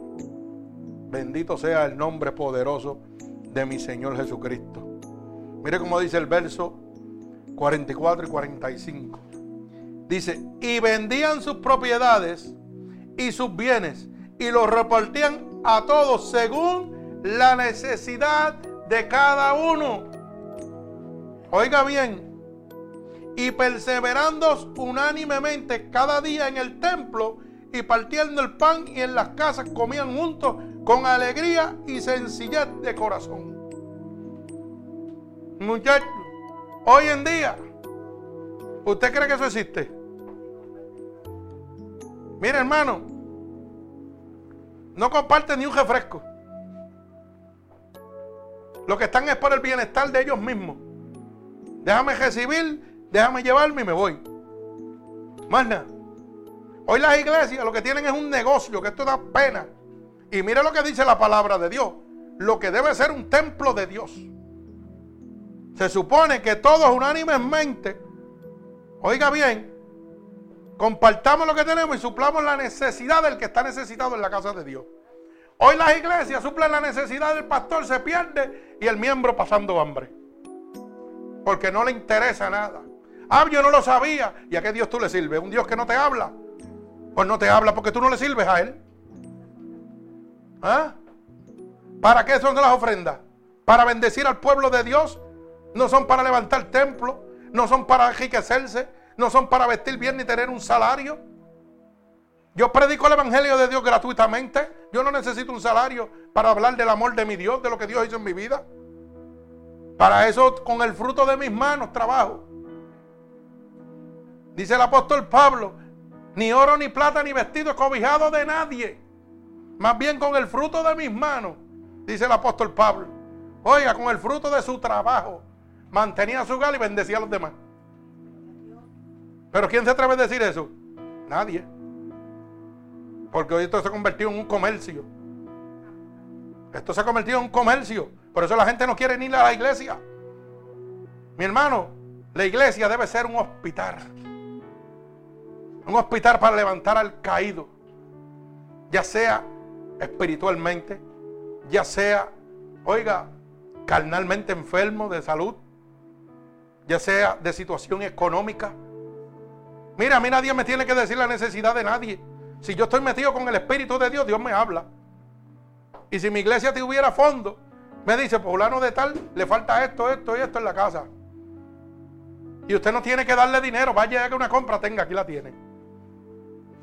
Bendito sea el nombre poderoso de mi Señor Jesucristo. Mire cómo dice el verso 44 y 45. Dice, y vendían sus propiedades y sus bienes y los repartían a todos según la necesidad de cada uno. Oiga bien, y perseverando unánimemente cada día en el templo y partiendo el pan y en las casas comían juntos con alegría y sencillez de corazón. Muchachos, hoy en día, ¿usted cree que eso existe? Mire hermano, no comparte ni un refresco. Lo que están es por el bienestar de ellos mismos. Déjame recibir, déjame llevarme y me voy. Más nada. Hoy las iglesias lo que tienen es un negocio, que esto da pena. Y mire lo que dice la palabra de Dios. Lo que debe ser un templo de Dios. Se supone que todos unánimemente, oiga bien, compartamos lo que tenemos y suplamos la necesidad del que está necesitado en la casa de Dios. Hoy las iglesias suplen la necesidad del pastor, se pierde y el miembro pasando hambre. Porque no le interesa nada. Ah, yo no lo sabía. ¿Y a qué Dios tú le sirves? ¿Un Dios que no te habla? Pues no te habla porque tú no le sirves a Él. ¿Ah? ¿Para qué son las ofrendas? ¿Para bendecir al pueblo de Dios? No son para levantar templo. No son para enriquecerse. No son para vestir bien ni tener un salario. Yo predico el Evangelio de Dios gratuitamente. Yo no necesito un salario para hablar del amor de mi Dios, de lo que Dios hizo en mi vida. Para eso con el fruto de mis manos trabajo. Dice el apóstol Pablo, ni oro, ni plata, ni vestido cobijado de nadie. Más bien con el fruto de mis manos, dice el apóstol Pablo. Oiga, con el fruto de su trabajo, mantenía su hogar y bendecía a los demás. Pero ¿quién se atreve a decir eso? Nadie. Porque hoy esto se ha convertido en un comercio. Esto se ha convertido en un comercio. Por eso la gente no quiere ni ir a la iglesia. Mi hermano, la iglesia debe ser un hospital. Un hospital para levantar al caído. Ya sea espiritualmente, ya sea, oiga, carnalmente enfermo de salud, ya sea de situación económica. Mira, a mí nadie me tiene que decir la necesidad de nadie. Si yo estoy metido con el Espíritu de Dios, Dios me habla. Y si mi iglesia tuviera fondo, me dice, poblano de tal, le falta esto, esto y esto en la casa. Y usted no tiene que darle dinero, vaya a que una compra tenga, aquí la tiene.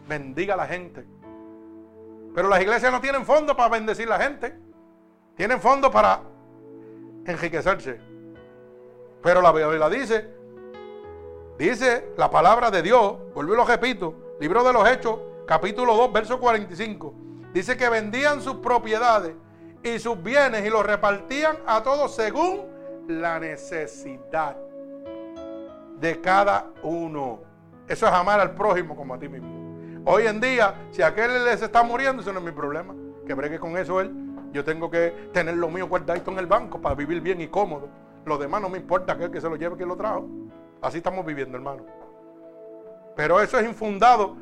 Bendiga a la gente. Pero las iglesias no tienen fondo para bendecir a la gente. Tienen fondo para enriquecerse. Pero la Biblia dice, dice la palabra de Dios, vuelvo y lo repito, libro de los Hechos, capítulo 2, verso 45. Dice que vendían sus propiedades y sus bienes y los repartían a todos según la necesidad de cada uno. Eso es amar al prójimo como a ti mismo. Hoy en día, si aquel les está muriendo, eso no es mi problema. Que bregue con eso él. Yo tengo que tener lo mío guardadito en el banco para vivir bien y cómodo. Lo demás no me importa aquel que se lo lleve, que lo trajo. Así estamos viviendo, hermano. Pero eso es infundado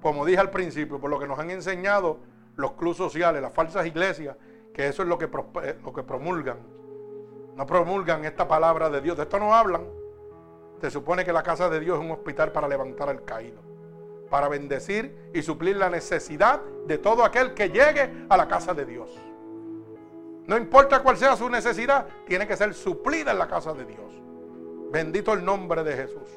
como dije al principio, por lo que nos han enseñado los clubes sociales, las falsas iglesias, que eso es lo que, eh, lo que promulgan. No promulgan esta palabra de Dios. De esto no hablan. Se supone que la casa de Dios es un hospital para levantar al caído, para bendecir y suplir la necesidad de todo aquel que llegue a la casa de Dios. No importa cuál sea su necesidad, tiene que ser suplida en la casa de Dios. Bendito el nombre de Jesús.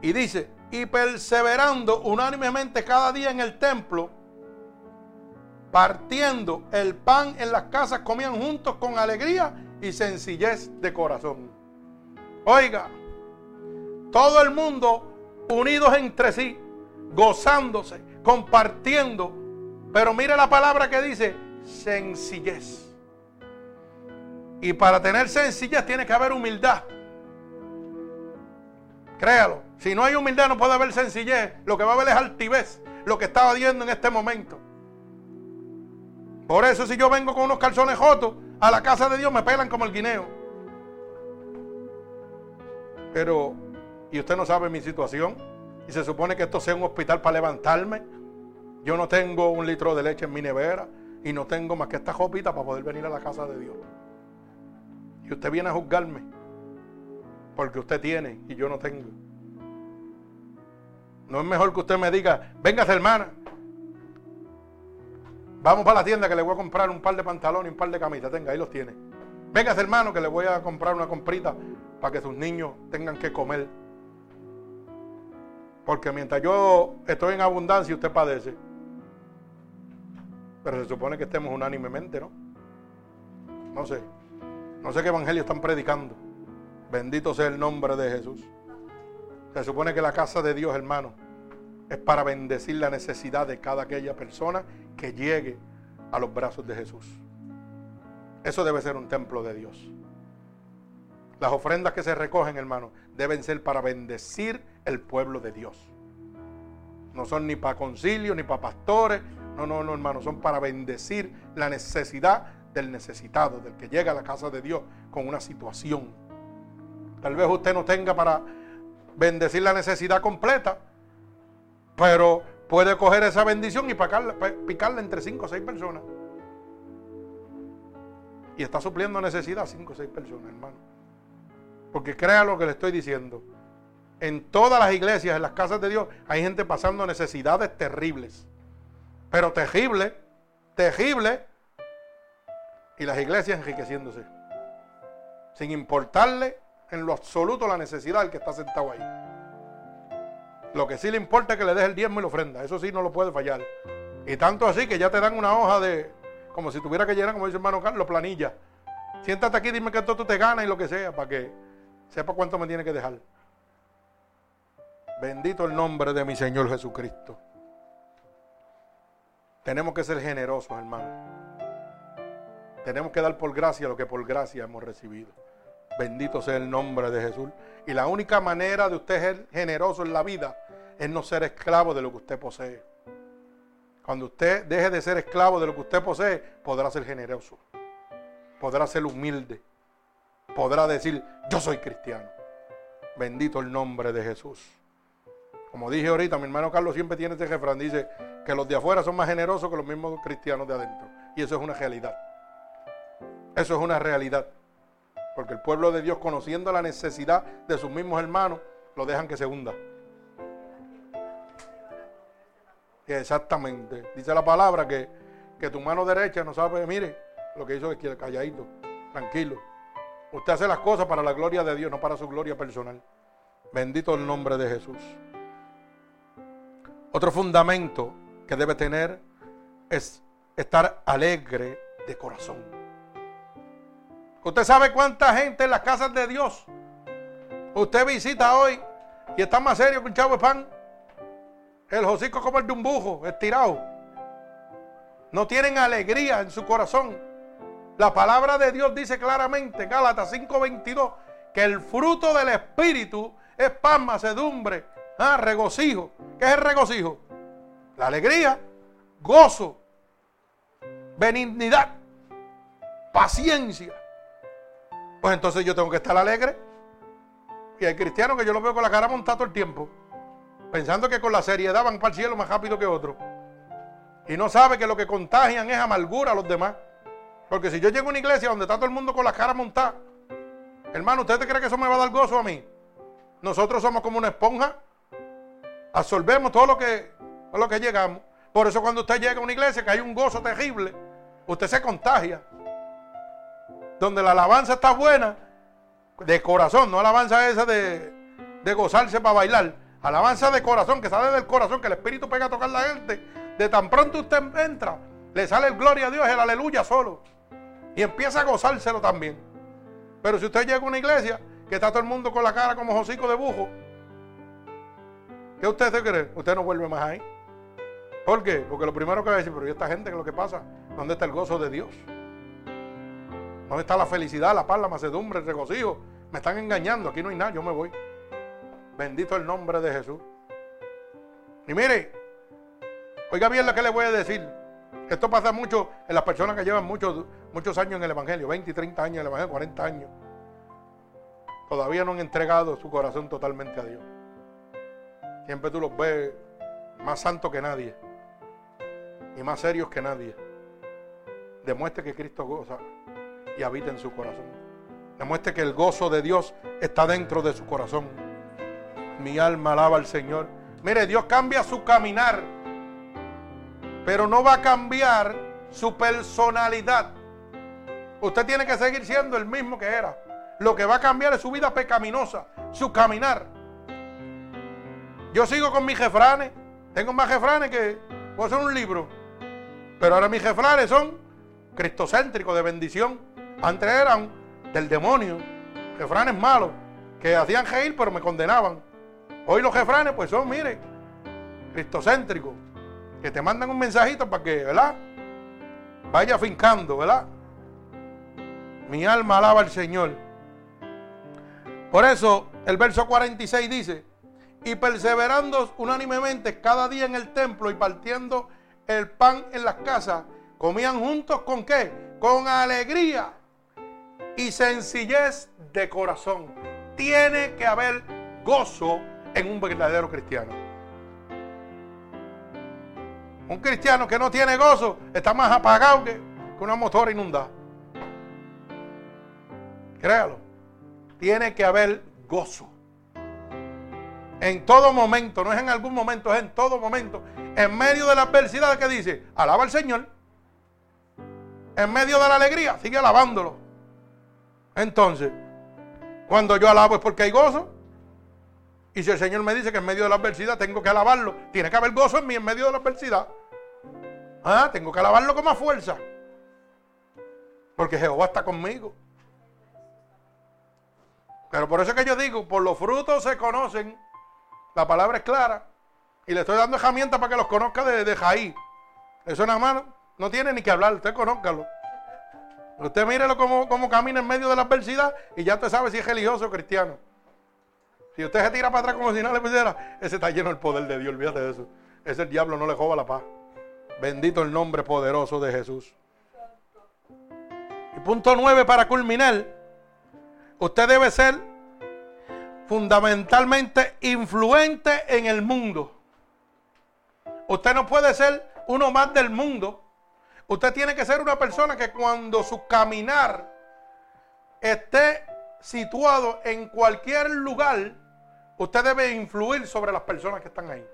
Y dice, y perseverando unánimemente cada día en el templo, partiendo el pan en las casas, comían juntos con alegría y sencillez de corazón. Oiga, todo el mundo unidos entre sí, gozándose, compartiendo, pero mire la palabra que dice, sencillez. Y para tener sencillez tiene que haber humildad. Créalo. Si no hay humildad no puede haber sencillez. Lo que va a haber es altivez. Lo que estaba viendo en este momento. Por eso si yo vengo con unos calzones jotos a la casa de Dios me pelan como el guineo. Pero, y usted no sabe mi situación. Y se supone que esto sea un hospital para levantarme. Yo no tengo un litro de leche en mi nevera. Y no tengo más que esta jopita para poder venir a la casa de Dios. Y usted viene a juzgarme. Porque usted tiene y yo no tengo. No es mejor que usted me diga, venga hermana, Vamos para la tienda que le voy a comprar un par de pantalones y un par de camisas. Tenga, ahí los tiene. Venga, hermano, que le voy a comprar una comprita para que sus niños tengan que comer. Porque mientras yo estoy en abundancia, usted padece. Pero se supone que estemos unánimemente, ¿no? No sé. No sé qué evangelio están predicando. Bendito sea el nombre de Jesús. Se supone que la casa de Dios, hermano, es para bendecir la necesidad de cada aquella persona que llegue a los brazos de Jesús. Eso debe ser un templo de Dios. Las ofrendas que se recogen, hermano, deben ser para bendecir el pueblo de Dios. No son ni para concilio, ni para pastores. No, no, no, hermano. Son para bendecir la necesidad del necesitado, del que llega a la casa de Dios con una situación. Tal vez usted no tenga para bendecir la necesidad completa, pero puede coger esa bendición y picarla, entre cinco o seis personas. Y está supliendo necesidad a cinco o seis personas, hermano. Porque crea lo que le estoy diciendo. En todas las iglesias, en las casas de Dios, hay gente pasando necesidades terribles. Pero terribles, terribles, y las iglesias enriqueciéndose. Sin importarle en lo absoluto la necesidad del que está sentado ahí. Lo que sí le importa es que le deje el diezmo y la ofrenda. Eso sí no lo puede fallar. Y tanto así que ya te dan una hoja de, como si tuviera que llenar, como dice hermano Carlos, planilla. Siéntate aquí, dime que esto tú te ganas y lo que sea, para que sepa cuánto me tiene que dejar. Bendito el nombre de mi Señor Jesucristo. Tenemos que ser generosos, hermano. Tenemos que dar por gracia lo que por gracia hemos recibido. Bendito sea el nombre de Jesús. Y la única manera de usted ser generoso en la vida es no ser esclavo de lo que usted posee. Cuando usted deje de ser esclavo de lo que usted posee, podrá ser generoso. Podrá ser humilde. Podrá decir, yo soy cristiano. Bendito el nombre de Jesús. Como dije ahorita, mi hermano Carlos siempre tiene este refrán. Dice que los de afuera son más generosos que los mismos cristianos de adentro. Y eso es una realidad. Eso es una realidad. Porque el pueblo de Dios, conociendo la necesidad de sus mismos hermanos, lo dejan que se hunda. Exactamente. Dice la palabra que, que tu mano derecha no sabe, mire, lo que hizo es que calladito, tranquilo. Usted hace las cosas para la gloria de Dios, no para su gloria personal. Bendito el nombre de Jesús. Otro fundamento que debe tener es estar alegre de corazón. Usted sabe cuánta gente en las casas de Dios usted visita hoy y está más serio que un chavo de pan. El hocico como el de un bujo, estirado. No tienen alegría en su corazón. La palabra de Dios dice claramente, Gálatas 5:22, que el fruto del Espíritu es paz, macedumbre, ah, regocijo. ¿Qué es el regocijo? La alegría, gozo, benignidad, paciencia, pues entonces yo tengo que estar alegre. Y hay cristianos que yo los veo con la cara montada todo el tiempo, pensando que con la seriedad van para el cielo más rápido que otros. Y no sabe que lo que contagian es amargura a los demás. Porque si yo llego a una iglesia donde está todo el mundo con la cara montada, hermano, ¿usted cree que eso me va a dar gozo a mí? Nosotros somos como una esponja, absorbemos todo lo que, todo lo que llegamos. Por eso cuando usted llega a una iglesia que hay un gozo terrible, usted se contagia donde la alabanza está buena, de corazón, no alabanza esa de, gozarse para bailar, alabanza de corazón, que sale del corazón, que el Espíritu pega a tocar la gente, de tan pronto usted entra, le sale el gloria a Dios, el aleluya solo, y empieza a gozárselo también. Pero si usted llega a una iglesia que está todo el mundo con la cara como hocico de bujo, ¿qué usted se cree? Usted no vuelve más ahí. ¿Por qué? Porque lo primero que va a decir, pero ¿y esta gente qué es lo que pasa? ¿Dónde está el gozo de Dios? ¿Dónde está la felicidad, la paz, la macedumbre, el regocijo? Me están engañando, aquí no hay nada, yo me voy. Bendito el nombre de Jesús. Y mire, oiga bien lo que le voy a decir. Esto pasa mucho en las personas que llevan muchos, muchos años en el Evangelio, 20 y 30 años en el Evangelio, 40 años. Todavía no han entregado su corazón totalmente a Dios. Siempre tú los ves más santos que nadie y más serios que nadie. Demuestre que Cristo goza y habita en su corazón. Demuestre que el gozo de Dios está dentro de su corazón. Mi alma alaba al Señor. Mire, Dios cambia su caminar, pero no va a cambiar su personalidad. Usted tiene que seguir siendo el mismo que era. Lo que va a cambiar es su vida pecaminosa, su caminar. Yo sigo con mis jefranes. Tengo más jefranes que puedo hacer un libro. Pero ahora mis jefranes son cristocéntricos, de bendición. Antes eran del demonio, jefranes malos, que hacían reír pero me condenaban. Hoy los jefranes pues son, mire, cristocéntricos, que te mandan un mensajito para que, ¿verdad? Vaya fincando, ¿verdad? Mi alma alaba al Señor. Por eso el verso 46 dice, y perseverando unánimemente cada día en el templo y partiendo el pan en las casas, comían juntos con qué? Con alegría y sencillez de corazón. Tiene que haber gozo en un verdadero cristiano. Un cristiano que no tiene gozo está más apagado que, una motora inundada. Créalo. Tiene que haber gozo. En todo momento, no es en algún momento, es en todo momento. En medio de la adversidad que dice, alaba al Señor. En medio de la alegría, sigue alabándolo. Entonces, cuando yo alabo es porque hay gozo. Y si el Señor me dice que en medio de la adversidad tengo que alabarlo, tiene que haber gozo en mí en medio de la adversidad. Ah, tengo que alabarlo con más fuerza. Porque Jehová está conmigo. Pero por eso es que yo digo, por los frutos se conocen. La palabra es clara. Y le estoy dando herramientas para que los conozca de, de Jaí. Eso nada más no tiene ni que hablar, usted conózcalo. Usted mírelo cómo, cómo camina en medio de la adversidad y ya usted sabe si es religioso o cristiano. Si usted se tira para atrás como si no le pusiera, ese está lleno del poder de Dios, olvídate de eso. Ese diablo no le joba la paz. Bendito el nombre poderoso de Jesús. Y punto nueve para culminar. Usted debe ser fundamentalmente influente en el mundo. Usted no puede ser uno más del mundo. Usted tiene que ser una persona que cuando su caminar esté situado en cualquier lugar, usted debe influir sobre las personas que están ahí.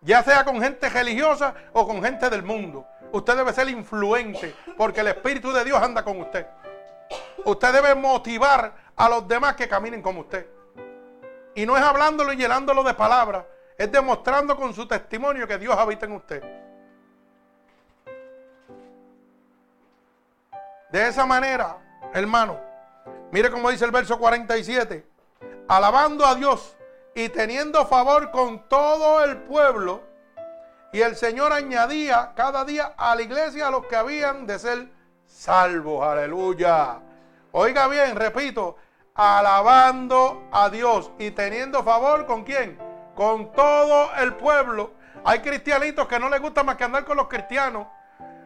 Ya sea con gente religiosa o con gente del mundo. Usted debe ser influente porque el Espíritu de Dios anda con usted. Usted debe motivar a los demás que caminen como usted. Y no es hablándolo y llenándolo de palabras, es demostrando con su testimonio que Dios habita en usted. De esa manera, hermano, mire cómo dice el verso 47, alabando a Dios y teniendo favor con todo el pueblo, y el Señor añadía cada día a la iglesia a los que habían de ser salvos, aleluya. Oiga bien, repito, alabando a Dios y teniendo favor con quién? Con todo el pueblo. Hay cristianitos que no les gusta más que andar con los cristianos.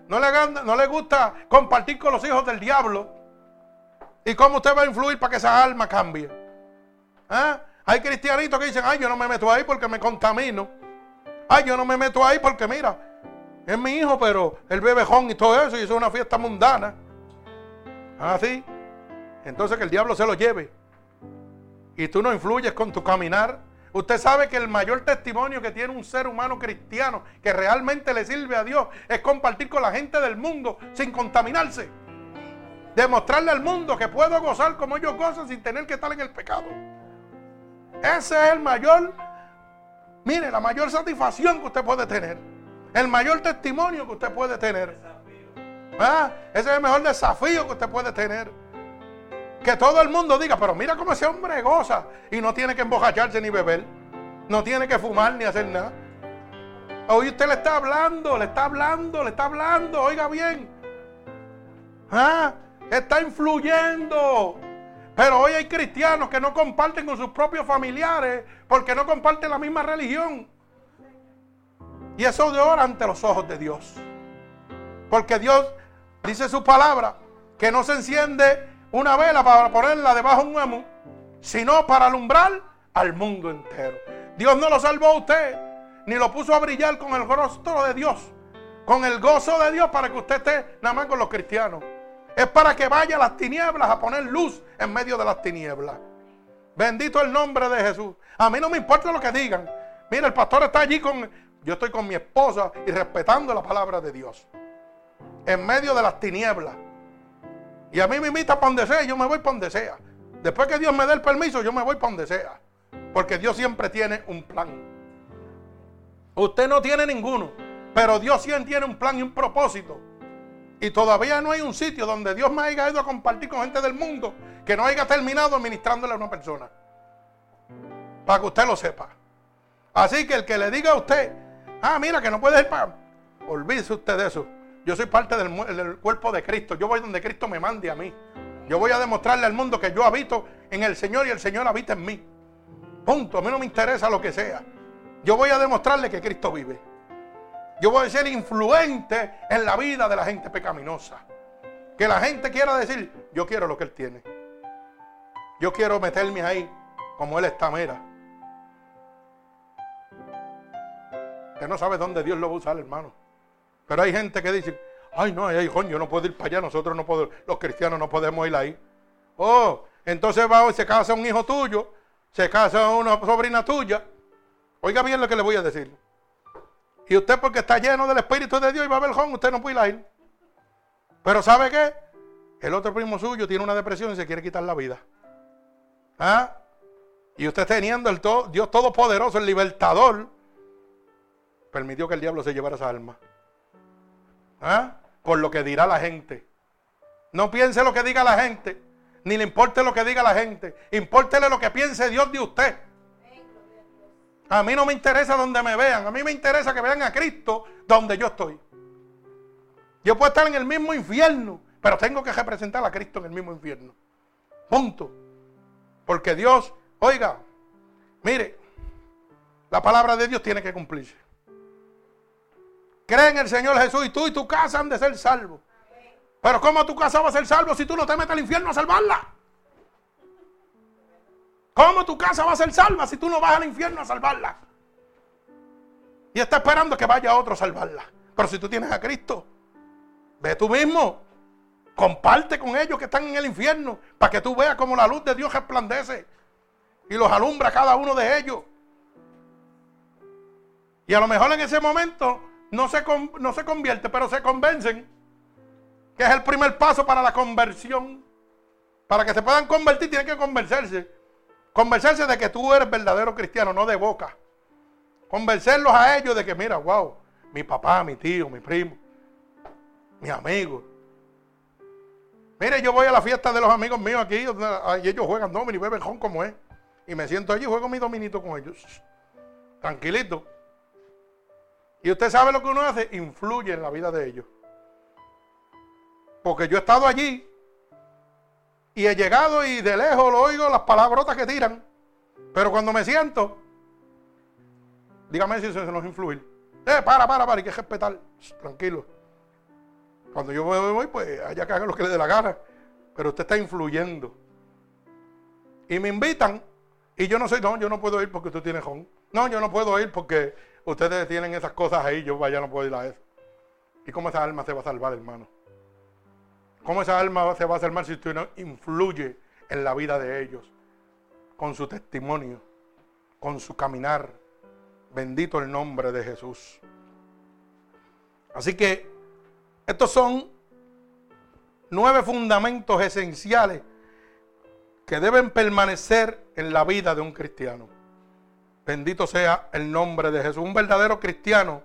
No le, no gusta compartir con los hijos del diablo. ¿Y cómo usted va a influir para que esa alma cambie? ¿Ah? Hay cristianitos que dicen, ay, yo no me meto ahí porque me contamino. Ay, yo no me meto ahí porque mira, es mi hijo, pero el bebejón y todo eso, y eso es una fiesta mundana. Así. ¿Ah, entonces que el diablo se lo lleve. Y tú no influyes con tu caminar. Usted sabe que el mayor testimonio que tiene un ser humano cristiano que realmente le sirve a Dios es compartir con la gente del mundo sin contaminarse. Demostrarle al mundo que puedo gozar como ellos gozan sin tener que estar en el pecado. Ese es el mayor, mire, la mayor satisfacción que usted puede tener. El mayor testimonio que usted puede tener. ¿Ah? Ese es el mejor desafío que usted puede tener. Que todo el mundo diga, pero mira cómo ese hombre goza y no tiene que embojacharse ni beber. No tiene que fumar ni hacer nada. Hoy usted le está hablando, le está hablando, le está hablando, oiga bien. ¿Ah? Está influyendo. Pero hoy hay cristianos que no comparten con sus propios familiares porque no comparten la misma religión. Y eso de ora ante los ojos de Dios. Porque Dios dice su palabra que no se enciende una vela para ponerla debajo de un amo, sino para alumbrar al mundo entero. Dios no lo salvó a usted, ni lo puso a brillar con el rostro de Dios, con el gozo de Dios para que usted esté nada más con los cristianos. Es para que vaya a las tinieblas a poner luz en medio de las tinieblas. Bendito el nombre de Jesús. A mí no me importa lo que digan. Mira, el pastor está allí con... Yo estoy con mi esposa y respetando la palabra de Dios. en medio de las tinieblas. Y a mí me invita para donde sea, yo me voy para donde sea. Después que Dios me dé el permiso, yo me voy para donde sea. Porque Dios siempre tiene un plan. Usted no tiene ninguno, pero Dios siempre tiene un plan y un propósito. Y todavía no hay un sitio donde Dios me haya ido a compartir con gente del mundo que no haya terminado ministrándole a una persona. Para que usted lo sepa. Así que el que le diga a usted, ah, mira que no puede ir para... Olvídese usted de eso. Yo soy parte del, cuerpo de Cristo. Yo voy donde Cristo me mande a mí. Yo voy a demostrarle al mundo que yo habito en el Señor y el Señor habita en mí. Punto. A mí no me interesa lo que sea. Yo voy a demostrarle que Cristo vive. Yo voy a ser influente en la vida de la gente pecaminosa. Que la gente quiera decir, yo quiero lo que Él tiene. Yo quiero meterme ahí como Él está, mira. Que no sabe dónde Dios lo va a usar, hermano. Pero hay gente que dice, ay no, ay, yo no puedo ir para allá, nosotros no podemos, los cristianos no podemos ir ahí. Oh, entonces va, se casa un hijo tuyo, se casa una sobrina tuya. Oiga bien lo que le voy a decir. Y usted porque está lleno del Espíritu de Dios y va a ver Juan, usted no puede ir ahí. Pero ¿sabe qué? El otro primo suyo tiene una depresión y se quiere quitar la vida. ¿Ah? Y usted teniendo el Dios Todopoderoso, el libertador, permitió que el diablo se llevara esa alma. ¿Ah? Por lo que dirá la gente. No piense lo que diga la gente, ni le importe lo que diga la gente. Importele lo que piense Dios de usted. A mí no me interesa donde me vean, a mí me interesa que vean a Cristo donde yo estoy. Yo puedo estar en el mismo infierno, pero tengo que representar a Cristo en el mismo infierno. Punto. Porque Dios, oiga, mire, la palabra de Dios tiene que cumplirse. Cree en el Señor Jesús y tú y tu casa han de ser salvos. Pero ¿cómo tu casa va a ser salvo si tú no te metes al infierno a salvarla? ¿Cómo tu casa va a ser salva si tú no vas al infierno a salvarla? Y está esperando que vaya otro a salvarla. Pero si tú tienes a Cristo, ve tú mismo. Comparte con ellos que están en el infierno para que tú veas cómo la luz de Dios resplandece y los alumbra cada uno de ellos. Y a lo mejor en ese momento no se, no se convierte, pero se convencen. Que es el primer paso para la conversión. Para que se puedan convertir, tienen que convencerse. Convencerse de que tú eres verdadero cristiano, no de boca. Convencerlos a ellos de que, mira, wow, mi papá, mi tío, mi primo, mi amigo. Mire, yo voy a la fiesta de los amigos míos aquí, y ellos juegan domino y beben jon como es. Y me siento allí y juego mi dominito con ellos. Tranquilito. Y usted sabe lo que uno hace, influye en la vida de ellos. Porque yo he estado allí y he llegado y de lejos lo oigo las palabrotas que tiran. Pero cuando me siento, dígame si se nos influye. Eh, para, para, para, hay que respetar. Tranquilo. Cuando yo voy, pues allá que hagan lo que le dé la gana. Pero usted está influyendo. Y me invitan y yo no soy, no, yo no puedo ir porque usted tiene jón. No, yo no puedo ir porque Ustedes tienen esas cosas ahí, yo vaya no puedo ir a eso. ¿Y cómo esa alma se va a salvar, hermano? ¿Cómo esa alma se va a salvar si usted no influye en la vida de ellos? Con su testimonio, con su caminar. Bendito el nombre de Jesús. Así que estos son nueve fundamentos esenciales que deben permanecer en la vida de un cristiano. Bendito sea el nombre de Jesús. Un verdadero cristiano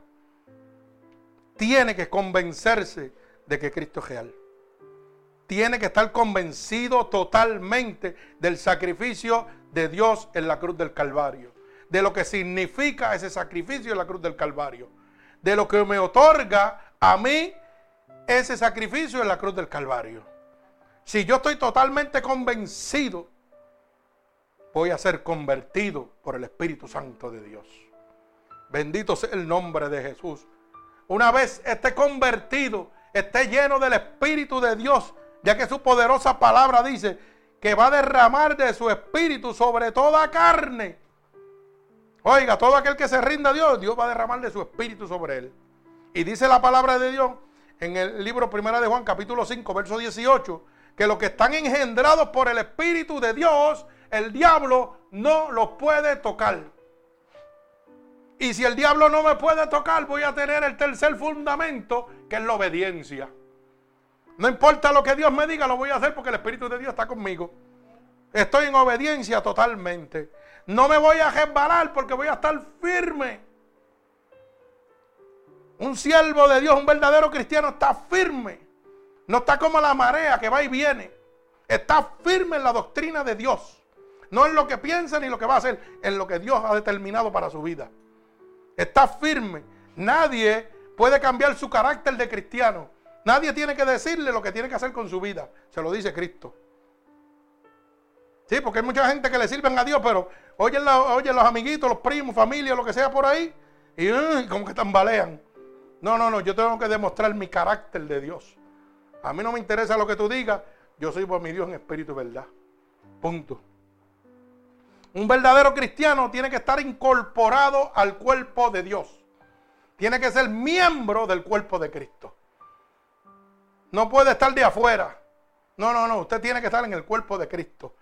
tiene que convencerse de que Cristo es real. Tiene que estar convencido totalmente del sacrificio de Dios en la cruz del Calvario. De lo que significa ese sacrificio en la cruz del Calvario. De lo que me otorga a mí ese sacrificio en la cruz del Calvario. Si yo estoy totalmente convencido voy a ser convertido por el Espíritu Santo de Dios. Bendito sea el nombre de Jesús. Una vez esté convertido, esté lleno del Espíritu de Dios, ya que su poderosa palabra dice que va a derramar de su Espíritu sobre toda carne. Oiga, todo aquel que se rinda a Dios, Dios va a derramar de su Espíritu sobre él. Y dice la palabra de Dios en el libro primero de Juan, capítulo 5, verso 18, que los que están engendrados por el Espíritu de Dios, el diablo no los puede tocar. Y si el diablo no me puede tocar, voy a tener el tercer fundamento, que es la obediencia. No importa lo que Dios me diga, lo voy a hacer porque el Espíritu de Dios está conmigo. Estoy en obediencia totalmente. No me voy a resbalar porque voy a estar firme. Un siervo de Dios, un verdadero cristiano, está firme. No está como la marea que va y viene. Está firme en la doctrina de Dios. No en lo que piensa ni lo que va a hacer, en lo que Dios ha determinado para su vida. Está firme. Nadie puede cambiar su carácter de cristiano. Nadie tiene que decirle lo que tiene que hacer con su vida. Se lo dice Cristo. Sí, porque hay mucha gente que le sirven a Dios, pero oyen, los amiguitos, los primos, familia, lo que sea por ahí, y como que tambalean. No, no, no, yo tengo que demostrar mi carácter de Dios. A mí no me interesa lo que tú digas, yo soy por mi Dios en espíritu y verdad. Punto. Un verdadero cristiano tiene que estar incorporado al cuerpo de Dios. Tiene que ser miembro del cuerpo de Cristo. No puede estar de afuera. No, no, no. Usted tiene que estar en el cuerpo de Cristo.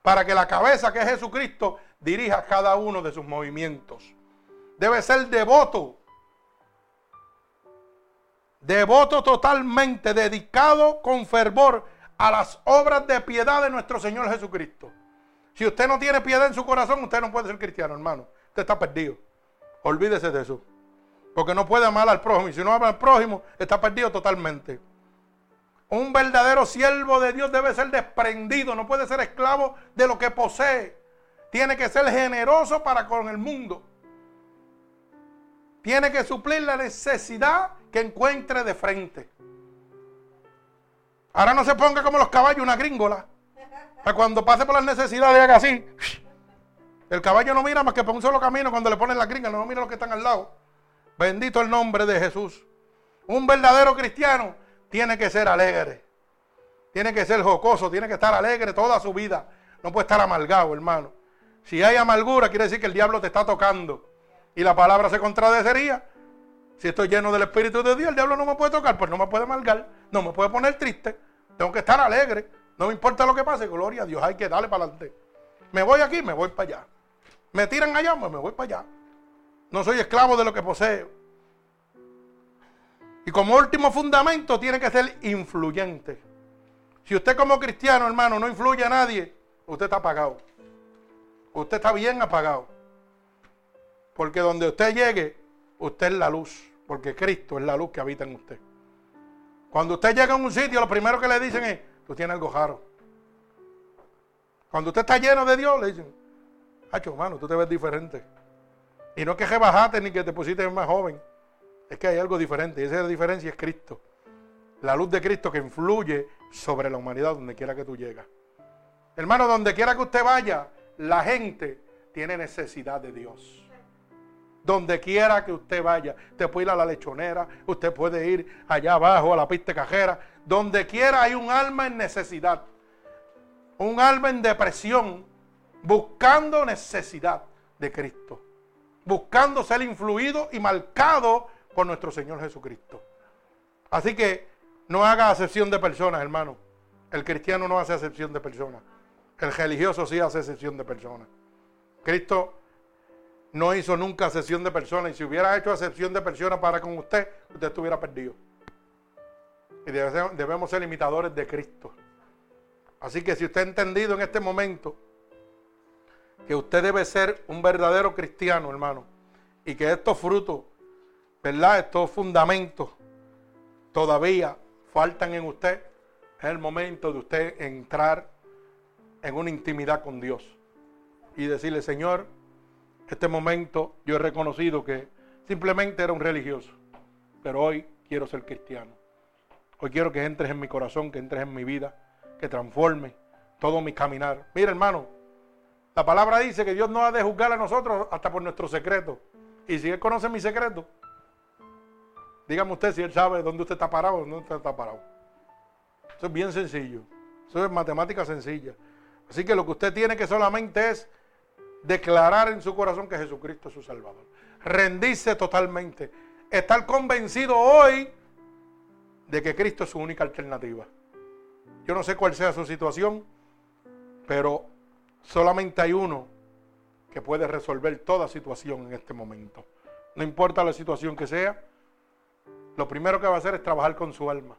Para que la cabeza que es Jesucristo dirija cada uno de sus movimientos. Debe ser devoto. Devoto totalmente, dedicado con fervor a las obras de piedad de nuestro Señor Jesucristo. Si usted no tiene piedad en su corazón, usted no puede ser cristiano, hermano. Usted está perdido. Olvídese de eso. Porque no puede amar al prójimo. Y si no ama al prójimo, está perdido totalmente. Un verdadero siervo de Dios debe ser desprendido, no puede ser esclavo de lo que posee. Tiene que ser generoso para con el mundo. Tiene que suplir la necesidad que encuentre de frente. Ahora no se ponga como los caballos, una gringola. Cuando pase por las necesidades, haga así. El caballo no mira más que por un solo camino cuando le ponen la gringa, no mira los que están al lado. Bendito el nombre de Jesús. Un verdadero cristiano tiene que ser alegre. Tiene que ser jocoso, tiene que estar alegre toda su vida. No puede estar amargado, hermano. Si hay amargura, quiere decir que el diablo te está tocando. Y la palabra se contradecería. Si estoy lleno del Espíritu de Dios, el diablo no me puede tocar, pues no me puede amargar, no me puede poner triste. Tengo que estar alegre. No me importa lo que pase, gloria a Dios, hay que darle para adelante. Me voy aquí, me voy para allá. Me tiran allá, pues me voy para allá. No soy esclavo de lo que poseo. Y como último fundamento tiene que ser influyente. Si usted como cristiano, hermano, no influye a nadie, usted está apagado. Usted está bien apagado. Porque donde usted llegue, usted es la luz. Porque Cristo es la luz que habita en usted. Cuando usted llega a un sitio, lo primero que le dicen es, tú tienes algo raro. Cuando usted está lleno de Dios, le dicen, hacho, hermano, tú te ves diferente. Y no es que rebajaste ni que te pusiste más joven. Es que hay algo diferente y esa diferencia es Cristo. La luz de Cristo que influye sobre la humanidad donde quiera que tú llegas. Hermano, donde quiera que usted vaya, la gente tiene necesidad de Dios. Donde quiera que usted vaya, usted puede ir a la lechonera, usted puede ir allá abajo a la pista cajera. Donde quiera hay un alma en necesidad. Un alma en depresión, buscando necesidad de Cristo. Buscando ser influido y marcado por nuestro Señor Jesucristo. Así que no haga acepción de personas, hermano. El cristiano no hace acepción de personas. El religioso sí hace acepción de personas. Cristo no hizo nunca acepción de personas. Y si hubiera hecho acepción de personas para con usted, usted estuviera perdido. Y debemos ser imitadores de Cristo. Así que si usted ha entendido en este momento que usted debe ser un verdadero cristiano, hermano, y que estos frutos ¿verdad? Estos fundamentos todavía faltan en usted. Es el momento de usted entrar en una intimidad con Dios y decirle, Señor, este momento yo he reconocido que simplemente era un religioso, pero hoy quiero ser cristiano. Hoy quiero que entres en mi corazón, que entres en mi vida, que transforme todo mi caminar. Mira, hermano, la palabra dice que Dios no ha de juzgar a nosotros hasta por nuestro secreto. Y si Él conoce mi secreto, Dígame usted si él sabe dónde usted está parado o dónde usted está parado. Eso es bien sencillo. Eso es matemática sencilla. Así que lo que usted tiene que solamente es declarar en su corazón que Jesucristo es su Salvador. Rendirse totalmente. Estar convencido hoy de que Cristo es su única alternativa. Yo no sé cuál sea su situación, pero solamente hay uno que puede resolver toda situación en este momento. No importa la situación que sea, lo primero que va a hacer es trabajar con su alma.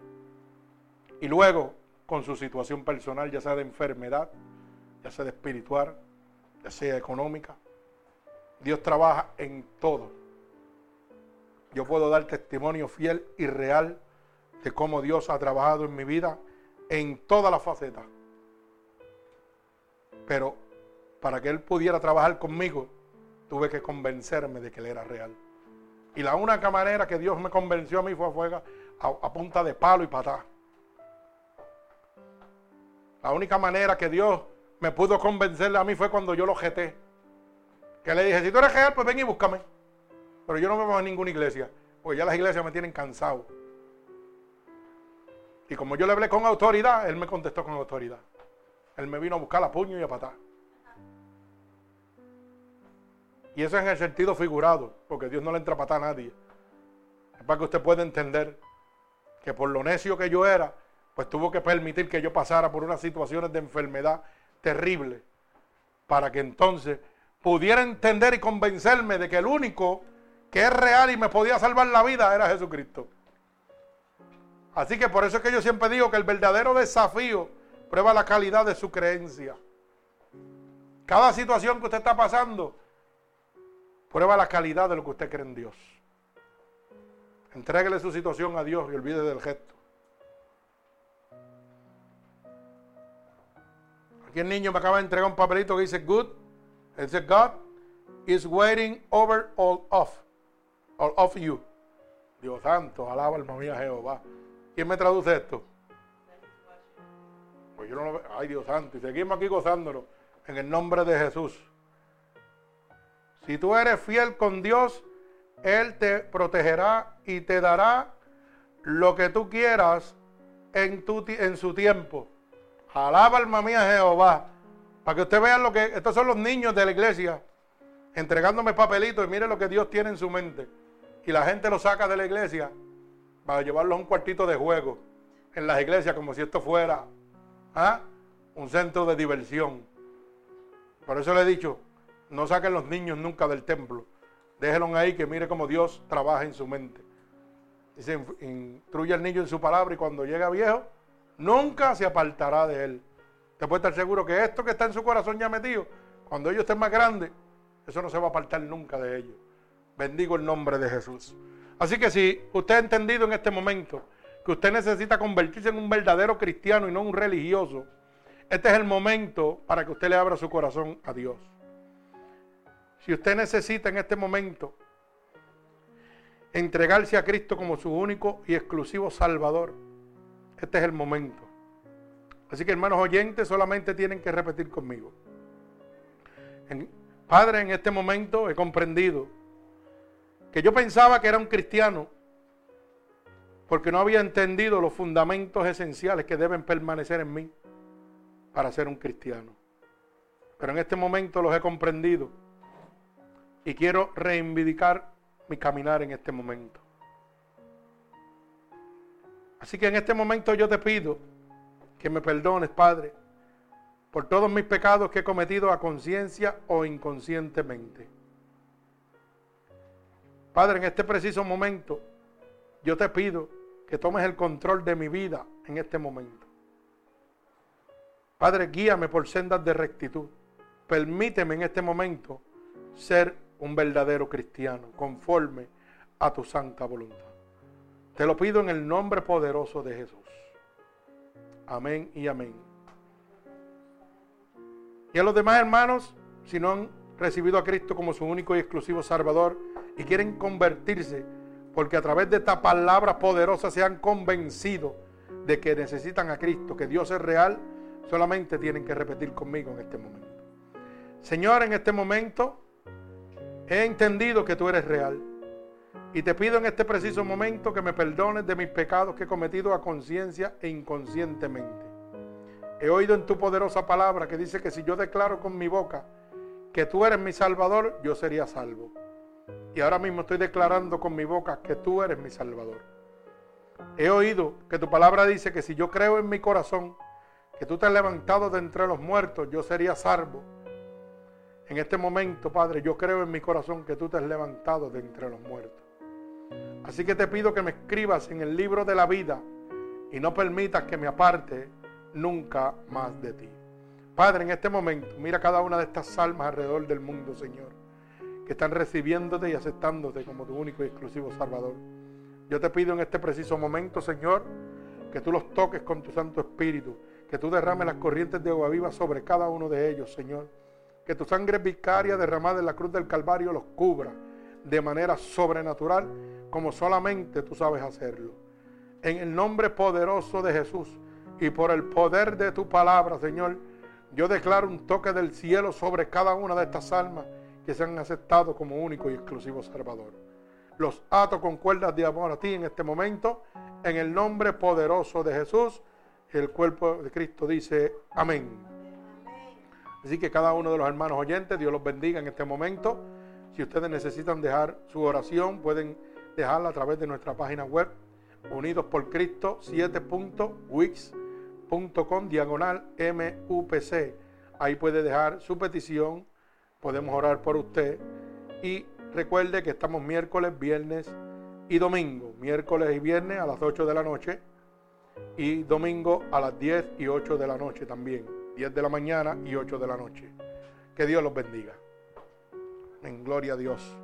Y luego, con su situación personal, ya sea de enfermedad, ya sea de espiritual, ya sea económica. Dios trabaja en todo. Yo puedo dar testimonio fiel y real de cómo Dios ha trabajado en mi vida en todas las facetas. Pero para que Él pudiera trabajar conmigo, tuve que convencerme de que Él era real. Y la única manera que Dios me convenció a mí fue a, a, punta de palo y patá. La única manera que Dios me pudo convencerle a mí fue cuando yo lo jeté. Que le dije, si tú eres real, pues ven y búscame. Pero yo no me voy a ninguna iglesia, porque ya las iglesias me tienen cansado. Y como yo le hablé con autoridad, él me contestó con autoridad. Él me vino a buscar a puño y a patá. Y eso es en el sentido figurado, porque Dios no le entra a patar a nadie. Es para que usted pueda entender que por lo necio que yo era, pues tuvo que permitir que yo pasara por unas situaciones de enfermedad terrible, para que entonces pudiera entender y convencerme de que el único que es real y me podía salvar la vida era Jesucristo. Así que por eso es que yo siempre digo que el verdadero desafío prueba la calidad de su creencia. Cada situación que usted está pasando prueba la calidad de lo que usted cree en Dios. Entréguele su situación a Dios y olvide del gesto. Aquí el niño me acaba de entregar un papelito que dice good. Dice God is waiting over all of, all of you. Dios santo, alaba alma mía Jehová. ¿Quién me traduce esto? Pues yo no lo veo. Ay, Dios santo. Y seguimos aquí gozándolo en el nombre de Jesús. Si tú eres fiel con Dios, Él te protegerá y te dará lo que tú quieras en, su tiempo. Alaba alma mía Jehová. Para que usted vea lo que. Estos son los niños de la iglesia entregándome papelitos y mire lo que Dios tiene en su mente. Y la gente lo saca de la iglesia para llevarlo a un cuartito de juego en las iglesias como si esto fuera ¿ah? un centro de diversión. Por eso le he dicho, no saquen los niños nunca del templo. Déjenlos ahí que mire cómo Dios trabaja en su mente. Dice, instruye al niño en su palabra y cuando llega viejo, nunca se apartará de él. Te puede estar seguro que esto que está en su corazón ya metido, cuando ellos estén más grandes, eso no se va a apartar nunca de ellos. Bendigo el nombre de Jesús. Así que si usted ha entendido en este momento que usted necesita convertirse en un verdadero cristiano y no un religioso, este es el momento para que usted le abra su corazón a Dios. Si usted necesita en este momento entregarse a Cristo como su único y exclusivo Salvador, este es el momento. Así que hermanos oyentes, solamente tienen que repetir conmigo. Padre, en este momento he comprendido que yo pensaba que era un cristiano porque no había entendido los fundamentos esenciales que deben permanecer en mí para ser un cristiano. Pero en este momento los he comprendido y quiero reivindicar mi caminar en este momento. Así que en este momento yo te pido que me perdones, Padre, por todos mis pecados que he cometido a conciencia o inconscientemente. Padre, en este preciso momento, yo te pido que tomes el control de mi vida en este momento. Padre, guíame por sendas de rectitud. Permíteme en este momento ser un verdadero cristiano, conforme a tu santa voluntad. Te lo pido en el nombre poderoso de Jesús. Amén y amén. Y a los demás hermanos, si no han recibido a Cristo como su único y exclusivo Salvador, y quieren convertirse porque a través de esta palabra poderosa se han convencido de que necesitan a Cristo, que Dios es real, solamente tienen que repetir conmigo en este momento. Señor, en este momento he entendido que tú eres real. Y te pido en este preciso momento que me perdones de mis pecados que he cometido a conciencia e inconscientemente. He oído en tu poderosa palabra que dice que si yo declaro con mi boca que tú eres mi Salvador, yo sería salvo. Y ahora mismo estoy declarando con mi boca que tú eres mi Salvador. He oído que tu palabra dice que si yo creo en mi corazón que tú te has levantado de entre los muertos, yo sería salvo. En este momento, Padre, yo creo en mi corazón que tú te has levantado de entre los muertos. Así que te pido que me escribas en el libro de la vida y no permitas que me aparte nunca más de ti. Padre, en este momento, mira cada una de estas almas alrededor del mundo, Señor, que están recibiéndote y aceptándote como tu único y exclusivo Salvador. Yo te pido en este preciso momento, Señor, que tú los toques con tu Santo Espíritu, que tú derrames las corrientes de agua viva sobre cada uno de ellos, Señor. Que tu sangre vicaria derramada en la cruz del Calvario los cubra de manera sobrenatural, como solamente tú sabes hacerlo. En el nombre poderoso de Jesús y por el poder de tu palabra, Señor, yo declaro un toque del cielo sobre cada una de estas almas que se han aceptado como único y exclusivo Salvador. Los ato con cuerdas de amor a ti en este momento, en el nombre poderoso de Jesús. El cuerpo de Cristo dice amén. Así que cada uno de los hermanos oyentes, Dios los bendiga en este momento. Si ustedes necesitan dejar su oración, pueden dejarla a través de nuestra página web, Unidos por Cristo 7.wix.com diagonal MUPC. Ahí puede dejar su petición, podemos orar por usted. Y recuerde que estamos miércoles, viernes y domingo. Miércoles y viernes a las 8 de la noche y domingo a las 10 y 8 de la noche también. 10 de la mañana y 8 de la noche. Que Dios los bendiga. En gloria a Dios.